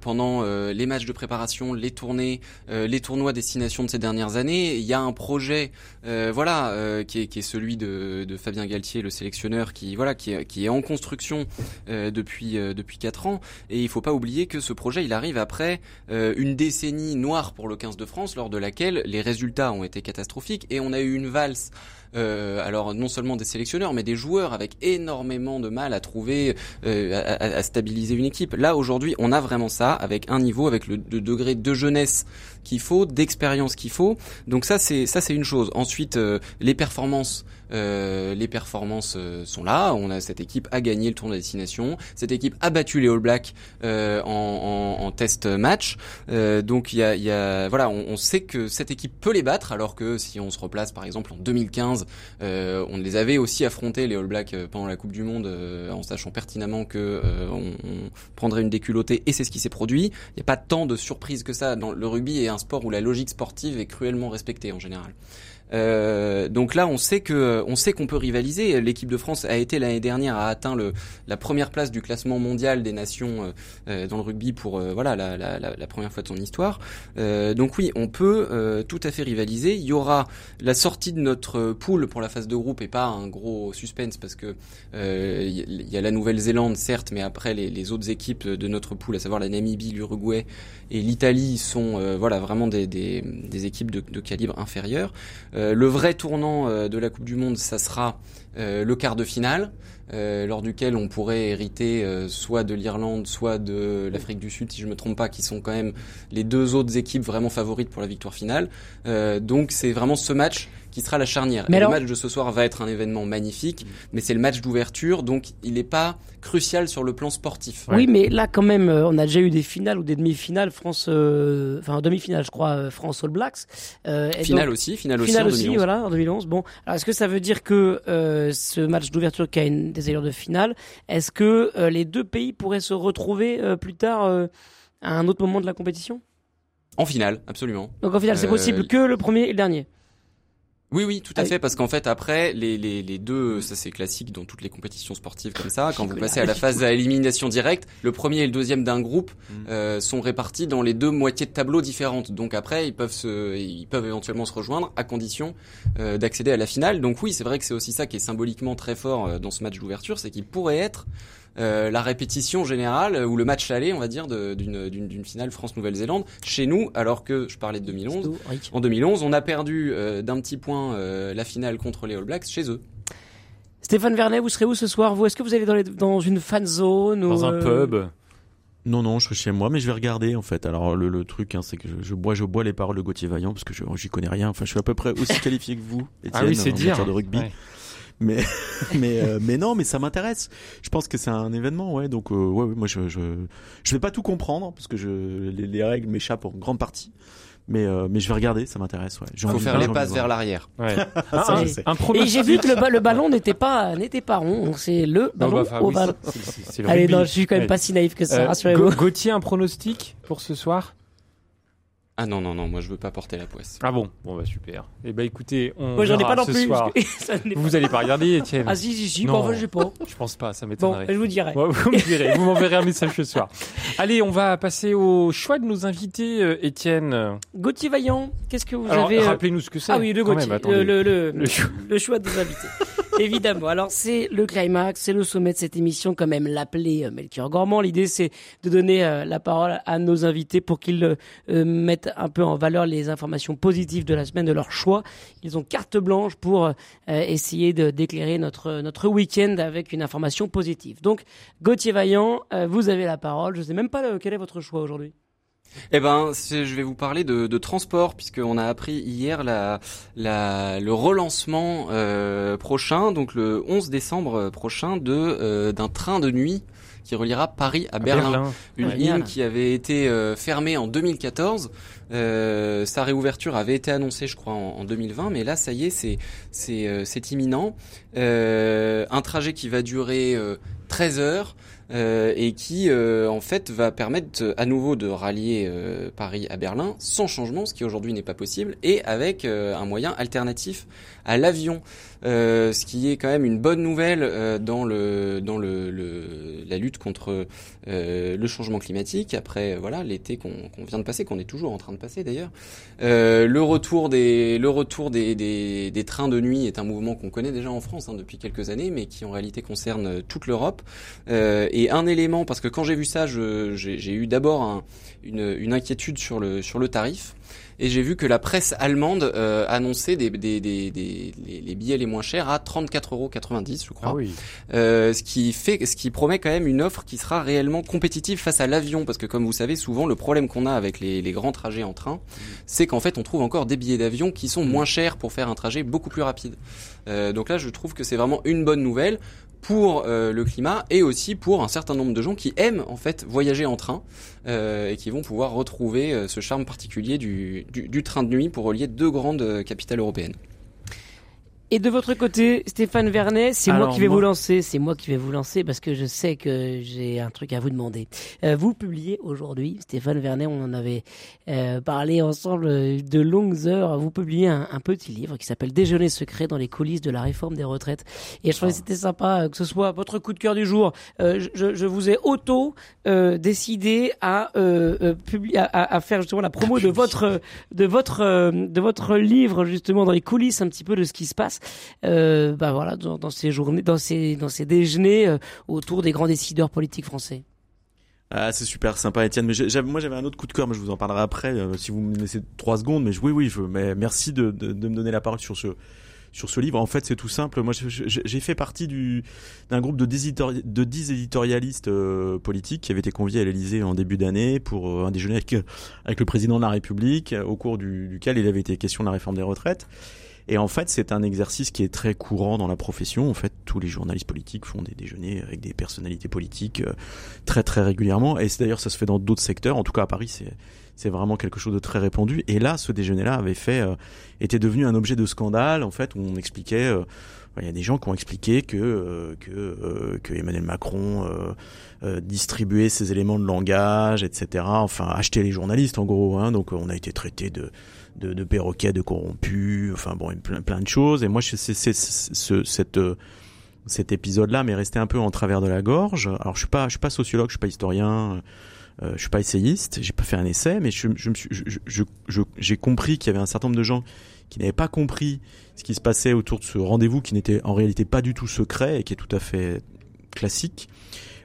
pendant les matchs de préparation, les tournées, les tournois destination de ces dernières années. Il y a un projet, voilà, qui, est, qui est celui de, Fabien Galtier, le sélectionneur, qui voilà, qui qui est en construction euh, depuis euh, depuis quatre ans. Et il faut pas oublier que ce projet, il arrive après euh, une décennie noire pour le 15 de France, lors de laquelle les résultats ont été catastrophiques et on a eu une valse. Euh, alors non seulement des sélectionneurs, mais des joueurs avec énormément de mal à trouver, euh, à, à- stabiliser une équipe. Là aujourd'hui, on a vraiment ça avec un niveau, avec le, le degré de jeunesse qu'il faut, d'expérience qu'il faut. Donc ça c'est ça c'est une chose. Ensuite, euh, les performances. Euh, les performances euh, sont là. On a cette équipe a gagné le tournoi de destination. Cette équipe a battu les All Blacks euh, en, en, en test match. Euh, donc il y a, y a voilà, on, on sait que cette équipe peut les battre. Alors que si on se replace par exemple en 2015, euh, on les avait aussi affrontés les All Blacks euh, pendant la Coupe du Monde euh, en sachant pertinemment que on, prendrait une déculottée et c'est ce qui s'est produit. Il n'y a pas tant de surprises que ça. Dans le rugby est un sport où la logique sportive est cruellement respectée en général. Euh, donc là, on sait que on sait qu'on peut rivaliser. L'équipe de France a été l'année dernière a atteint le, la première place du classement mondial des nations euh, euh, dans le rugby pour euh, voilà la, la, la, première fois de son histoire. Donc oui, on peut tout à fait rivaliser. Il y aura la sortie de notre poule pour la phase de groupe et pas un gros suspense parce que il y a la Nouvelle-Zélande certes, mais après les, autres équipes de notre poule, à savoir la Namibie, l'Uruguay et l'Italie, sont voilà vraiment des, des, des équipes de, de calibre inférieur. Euh, le vrai tournant euh, de la Coupe du Monde, ça sera euh, le quart de finale, lors duquel on pourrait hériter soit de l'Irlande, soit de l'Afrique du Sud, si je me trompe pas, qui sont quand même les deux autres équipes vraiment favorites pour la victoire finale. Donc c'est vraiment ce match qui sera la charnière. Mais Et alors- Le match de ce soir va être un événement magnifique, mais c'est le match d'ouverture, donc il n'est pas crucial sur le plan sportif. Oui, mais là quand même, euh, on a déjà eu des finales ou des demi-finales France, euh, enfin demi-finale, je crois, euh, France All Blacks. Euh, et Finale donc- aussi, finale aussi Finale en aussi, 2011. voilà, en 2011. Bon, alors est-ce que ça veut dire que euh, ce match d'ouverture qui a une des allures de finale, est-ce que euh, les deux pays pourraient se retrouver euh, plus tard euh, à un autre moment de la compétition? En finale, absolument. Donc en finale, c'est Euh, possible que le premier et le dernier? Oui, oui, tout à fait, parce qu'en fait, après, les, les, les deux, ça c'est classique dans toutes les compétitions sportives comme ça, quand vous passez à la phase d'élimination directe, le premier et le deuxième d'un groupe Mm. euh, sont répartis dans les deux moitiés de tableau différentes. Donc après, ils peuvent se, ils peuvent éventuellement se rejoindre à condition euh, d'accéder à la finale. Donc oui, c'est vrai que c'est aussi ça qui est symboliquement très fort euh, dans ce match d'ouverture, c'est qu'il pourrait être euh, la répétition générale euh, ou le match aller, on va dire, d'une finale France-Nouvelle-Zélande chez nous, alors que je parlais de 2011. Rick. En 2011, on a perdu euh, d'un petit point euh, la finale contre les All Blacks chez eux. Stéphane Vernet, vous serez où ce soir Vous, est-ce que vous allez dans, les- dans une fan zone ou, Dans un pub? Non, non, je serai chez moi, mais je vais regarder en fait. Alors le, le truc, hein, c'est que je, je bois, je bois les paroles de Gauthier Vaillant parce que je j'y connais rien. Enfin, je suis à peu près aussi *laughs* qualifié que vous, Étienne, Ah oui, c'est en dire. matière de rugby. Ouais. Mais *laughs* mais euh, mais non, mais ça m'intéresse. Je pense que c'est un événement, ouais. Donc euh, ouais, ouais, moi je je je vais pas tout comprendre parce que je les, les règles m'échappent en grande partie. Mais euh, mais je vais regarder, ça m'intéresse, ouais. Faut envie- faire les passes vers l'arrière. Ouais. *laughs* Ça, je sais. un Et j'ai vu que le, ba- le ballon n'était pas n'était pas rond, donc c'est le Non, ballon bah, enfin, oui, c'est- c'est le Allez, rugby. non, je suis quand même Ouais. pas si naïf que ça, Euh, rassurez-vous. Gauthier, un pronostic pour ce soir? Ah non, non, non, moi je veux pas porter la poisse. Ah bon? Bon bah super. Eh ben écoutez, on Moi, j'en ai pas non ce plus. soir. *laughs* ça pas- Vous allez pas regarder, Étienne Ah si, si, si, Non. je sais pas. Je pense pas, ça Bon, m'étonnerait. je vous dirai. Vous me direz, vous m'enverrez un message ce soir. *laughs* Allez, on va passer au choix de nos invités, euh, Étienne. Gauthier Vaillant, qu'est-ce que vous Alors, avez... euh, rappelez-nous ce que c'est. Ah oui, le Gauthier, même, le, le, le, Le choix. le choix des invités. *laughs* Évidemment. Alors c'est le climax, c'est le sommet de cette émission, quand même l'appeler euh, Melchior Gormand. L'idée c'est de donner euh, la parole à nos invités pour qu'ils euh, mettent un peu en valeur les informations positives de la semaine de leur choix. Ils ont carte blanche pour essayer de d'éclairer notre notre week-end avec une information positive. Donc Gauthier Vaillant, vous avez la parole. Je sais même pas quel est votre choix aujourd'hui. Eh ben, je vais vous parler de, de transport puisqu'on a appris hier la, la, le relancement euh, prochain, donc le 11 décembre prochain, de euh, d'un train de nuit qui reliera Paris à, Berlin. Une ligne qui avait été euh, fermée en 2014. Euh, sa réouverture avait été annoncée, je crois, en, en 2020, mais là, ça y est, c'est c'est c'est imminent. un trajet qui va durer 13 heures. Euh, et qui euh, en fait va permettre à nouveau de rallier euh, Paris à Berlin sans changement, ce qui aujourd'hui n'est pas possible, et avec un moyen alternatif à l'avion, euh, ce qui est quand même une bonne nouvelle euh, dans le dans le, le la lutte contre euh, le changement climatique. Après voilà l'été qu'on vient de passer, qu'on est toujours en train de passer d'ailleurs. le retour des le retour des, des, des, trains de nuit est un mouvement qu'on connaît déjà en France hein, depuis quelques années, mais qui en réalité concerne toute l'Europe. Et un élément parce que quand j'ai vu ça, j'ai eu d'abord une, une inquiétude sur le sur le tarif et j'ai vu que la presse allemande euh, annonçait des, des, des, des, les billets les moins chers à 34,90 euros, je crois. Ah oui. euh, ce qui fait, ce qui promet quand même une offre qui sera réellement compétitive face à l'avion, parce que comme vous savez, souvent le problème qu'on a avec les, les, grands trajets en train, c'est qu'en fait on trouve encore des billets d'avion qui sont moins chers pour faire un trajet beaucoup plus rapide. Euh, donc là, je trouve que c'est vraiment une bonne nouvelle pour euh, le climat et aussi pour un certain nombre de gens qui aiment en fait voyager en train euh, et qui vont pouvoir retrouver euh, ce charme particulier du, du, du, train de nuit pour relier deux grandes capitales européennes. Et de votre côté, Stéphane Vernet, c'est moi qui vais vous lancer. C'est moi qui vais vous lancer parce que je sais que j'ai un truc à vous demander. Euh, vous publiez aujourd'hui, Stéphane Vernet, on en avait euh, parlé ensemble de longues heures. Vous publiez un, un petit livre qui s'appelle Déjeuner secret dans les coulisses de la réforme des retraites. Et je trouvais que c'était sympa euh, que ce soit votre coup de cœur du jour. Euh, je, je, vous ai auto euh, décidé à, euh, à, à, faire justement la promo de votre de votre de votre livre justement dans les coulisses un petit peu de ce qui se passe. Euh, bah voilà, dans, ces journées, dans ces, dans ces déjeuners euh, autour des grands décideurs politiques français. Ah, c'est super sympa, Étienne. Mais moi, j'avais un autre coup de cœur, mais je vous en parlerai après, euh, si vous me laissez trois secondes. Mais oui, oui, je, mais merci de, de, me donner la parole sur ce sur ce livre. En fait, c'est tout simple. Moi, j'ai fait partie du d'un groupe de 10, de 10 éditorialistes politiques qui avaient été conviés à l'Élysée en début d'année pour un déjeuner avec, le président de la République, au cours du, duquel il avait été question de la réforme des retraites. Et en fait, c'est un exercice qui est très courant dans la profession. En fait, tous les journalistes politiques font des déjeuners avec des personnalités politiques euh, très très régulièrement. Et d'ailleurs, ça se fait dans d'autres secteurs. En tout cas, à Paris, c'est c'est vraiment quelque chose de très répandu. Et là, ce déjeuner-là avait fait, euh, était devenu un objet de scandale. En fait, où on expliquait, euh, il y a des gens qui ont expliqué que euh, que, euh, que Emmanuel Macron distribuait ses éléments de langage, etc. Enfin, acheter les journalistes, en gros. Hein. Donc, on a été traité de de, de perroquets, de corrompus, enfin bon, plein, plein de choses. Et moi, c'est, ce, cette, cet épisode-là m'est resté un peu en travers de la gorge. Alors, je suis pas, je suis pas sociologue, je suis pas historien, euh, je suis pas essayiste, j'ai pas fait un essai, mais je, je, je, je, je j'ai compris qu'il y avait un certain nombre de gens qui n'avaient pas compris ce qui se passait autour de ce rendez-vous qui n'était en réalité pas du tout secret et qui est tout à fait classique.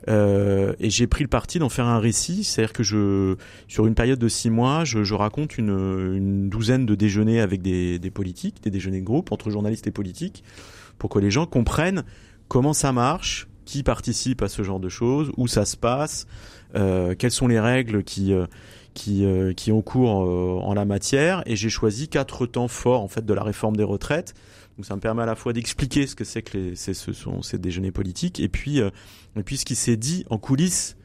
Euh, et j'ai pris le parti d'en faire un récit, c'est-à-dire que je, sur une période de six mois, je, raconte une, douzaine de déjeuners avec des, politiques, des déjeuners de groupe entre journalistes et politiques, pour que les gens comprennent comment ça marche, qui participe à ce genre de choses, où ça se passe, euh, quelles sont les règles qui euh, qui, ont cours en la matière. Et j'ai choisi quatre temps forts en fait de la réforme des retraites donc ça me permet à la fois d'expliquer ce que c'est que les, ce sont ces déjeuners politiques et puis euh, et puis ce qui s'est dit en coulisses.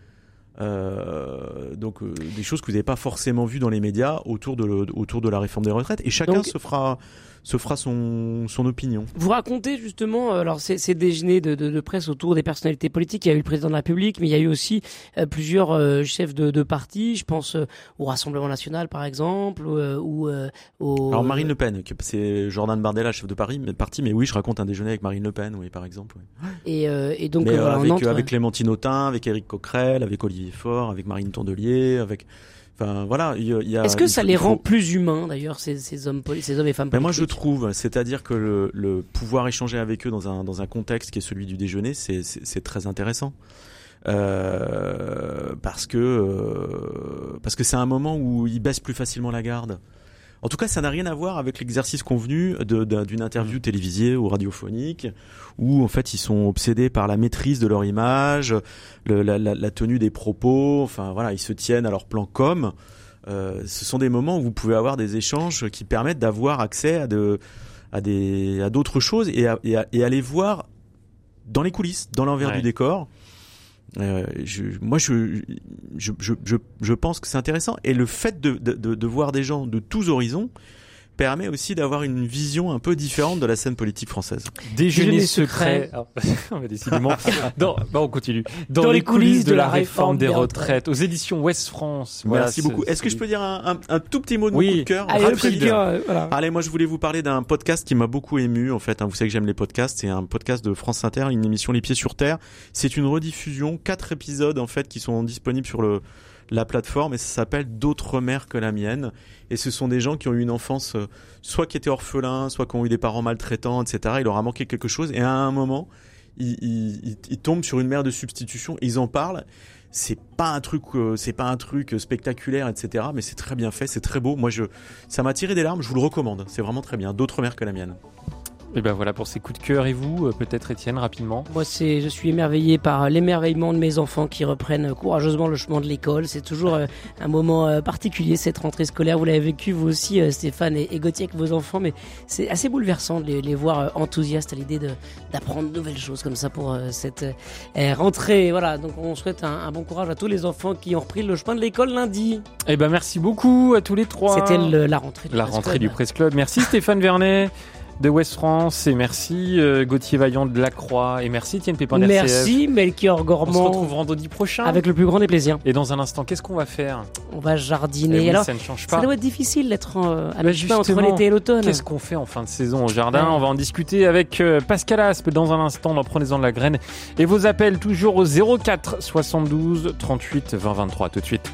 Euh, donc euh, des choses que vous n'avez pas forcément vues dans les médias autour de le, autour de la réforme des retraites et chacun donc, se fera se fera son, son opinion. Vous racontez justement euh, alors ces, ces déjeuners de, de, de, presse autour des personnalités politiques. Il y a eu le président de la République, mais il y a eu aussi euh, plusieurs euh, chefs de, de partis. Je pense euh, au Rassemblement national, par exemple, ou au. Alors Marine Le Pen, c'est Jordan Bardella, chef de Paris, mais parti. Mais oui, je raconte un déjeuner avec Marine Le Pen, oui, par exemple. Oui. Et, et donc mais, avec, entre... avec Clémentine Autain, avec Éric Coquerel, avec Olivier Faure, avec Marine Tondelier, avec Enfin voilà, il y a-. Est-ce que ça les faut- rend plus humains d'ailleurs ces, ces hommes ces hommes et femmes Ben moi je politiques trouve, c'est-à-dire que le, le pouvoir échanger avec eux dans un dans un contexte qui est celui du déjeuner, c'est très intéressant. Euh, parce que euh, parce que c'est un moment où ils baissent plus facilement la garde. En tout cas, ça n'a rien à voir avec l'exercice convenu d'une interview télévisée ou radiophonique, où en fait ils sont obsédés par la maîtrise de leur image, le- la, la- la tenue des propos. Enfin voilà, ils se tiennent à leur plan com. Euh, ce sont des moments où vous pouvez avoir des échanges qui permettent d'avoir accès à de à des à d'autres choses et à, et à, et à les voir dans les coulisses, dans l'envers Ouais. du décor. Euh, moi, je, pense que c'est intéressant. Et le fait de voir des gens de tous horizons permet aussi d'avoir une vision un peu différente de la scène politique française. Déjeuner Déjeuner secret. secret. *laughs* Décidément. *laughs* Dans, bah, on continue. Dans, les coulisses de la réforme des retraites, aux éditions Ouest France. Voilà, Merci beaucoup. Est-ce que je peux dire un, un, un tout petit mot de Oui. mon coup de cœur? Allez, le rapide coup de cœur, euh, voilà. Allez, moi je voulais vous parler d'un podcast qui m'a beaucoup ému en fait. hein. Vous savez que j'aime les podcasts. C'est un podcast de France Inter, une émission Les Pieds sur Terre. C'est une rediffusion, quatre épisodes en fait qui sont disponibles sur le la plateforme et ça s'appelle D'autres mères que la mienne. Et ce sont des gens qui ont eu une enfance euh, soit qui étaient orphelins, soit qui ont eu des parents maltraitants, etc. Il leur a manqué quelque chose et à un moment ils, tombent sur une mère de substitution. Ils en parlent. C'est pas un truc, euh, c'est pas un truc spectaculaire, etc. Mais c'est très bien fait, c'est très beau. Moi, je, ça m'a tiré des larmes. Je vous le recommande. C'est vraiment très bien. D'autres mères que la mienne. Et ben voilà pour ces coups de cœur. Et vous, euh, peut-être Étienne, rapidement? Moi, c'est, je suis émerveillé par l'émerveillement de mes enfants qui reprennent courageusement le chemin de l'école. C'est toujours euh, un moment euh, particulier cette rentrée scolaire. Vous l'avez vécu vous aussi, euh, Stéphane et, Gauthier, avec vos enfants, mais c'est assez bouleversant de les, les voir euh, enthousiastes à l'idée de, d'apprendre de nouvelles choses comme ça pour euh, cette euh, rentrée. Voilà, donc on souhaite un, un bon courage à tous les enfants qui ont repris le chemin de l'école lundi. Et ben merci beaucoup à tous les trois. C'était la rentrée. du La rentrée Club. du Presse Club. Merci Stéphane Vernet *laughs* de West France et merci euh, Gauthier Vaillant de La Croix et merci Étienne Pépin d'RCF. Merci Melchior On se Gormand. retrouve vendredi prochain. Avec le plus grand des plaisirs. Et dans un instant, qu'est-ce qu'on va faire? On va jardiner. Eh oui, Alors, ça ne change ça pas. doit être difficile d'être euh, à Bah, entre l'été et l'automne. Qu'est-ce qu'on fait en fin de saison au jardin? Ouais. On va en discuter avec euh, Pascal Aspe dans un instant dans Prenez-en de la graine. Et vos appels toujours au 04 72 38 20 23. Tout de suite.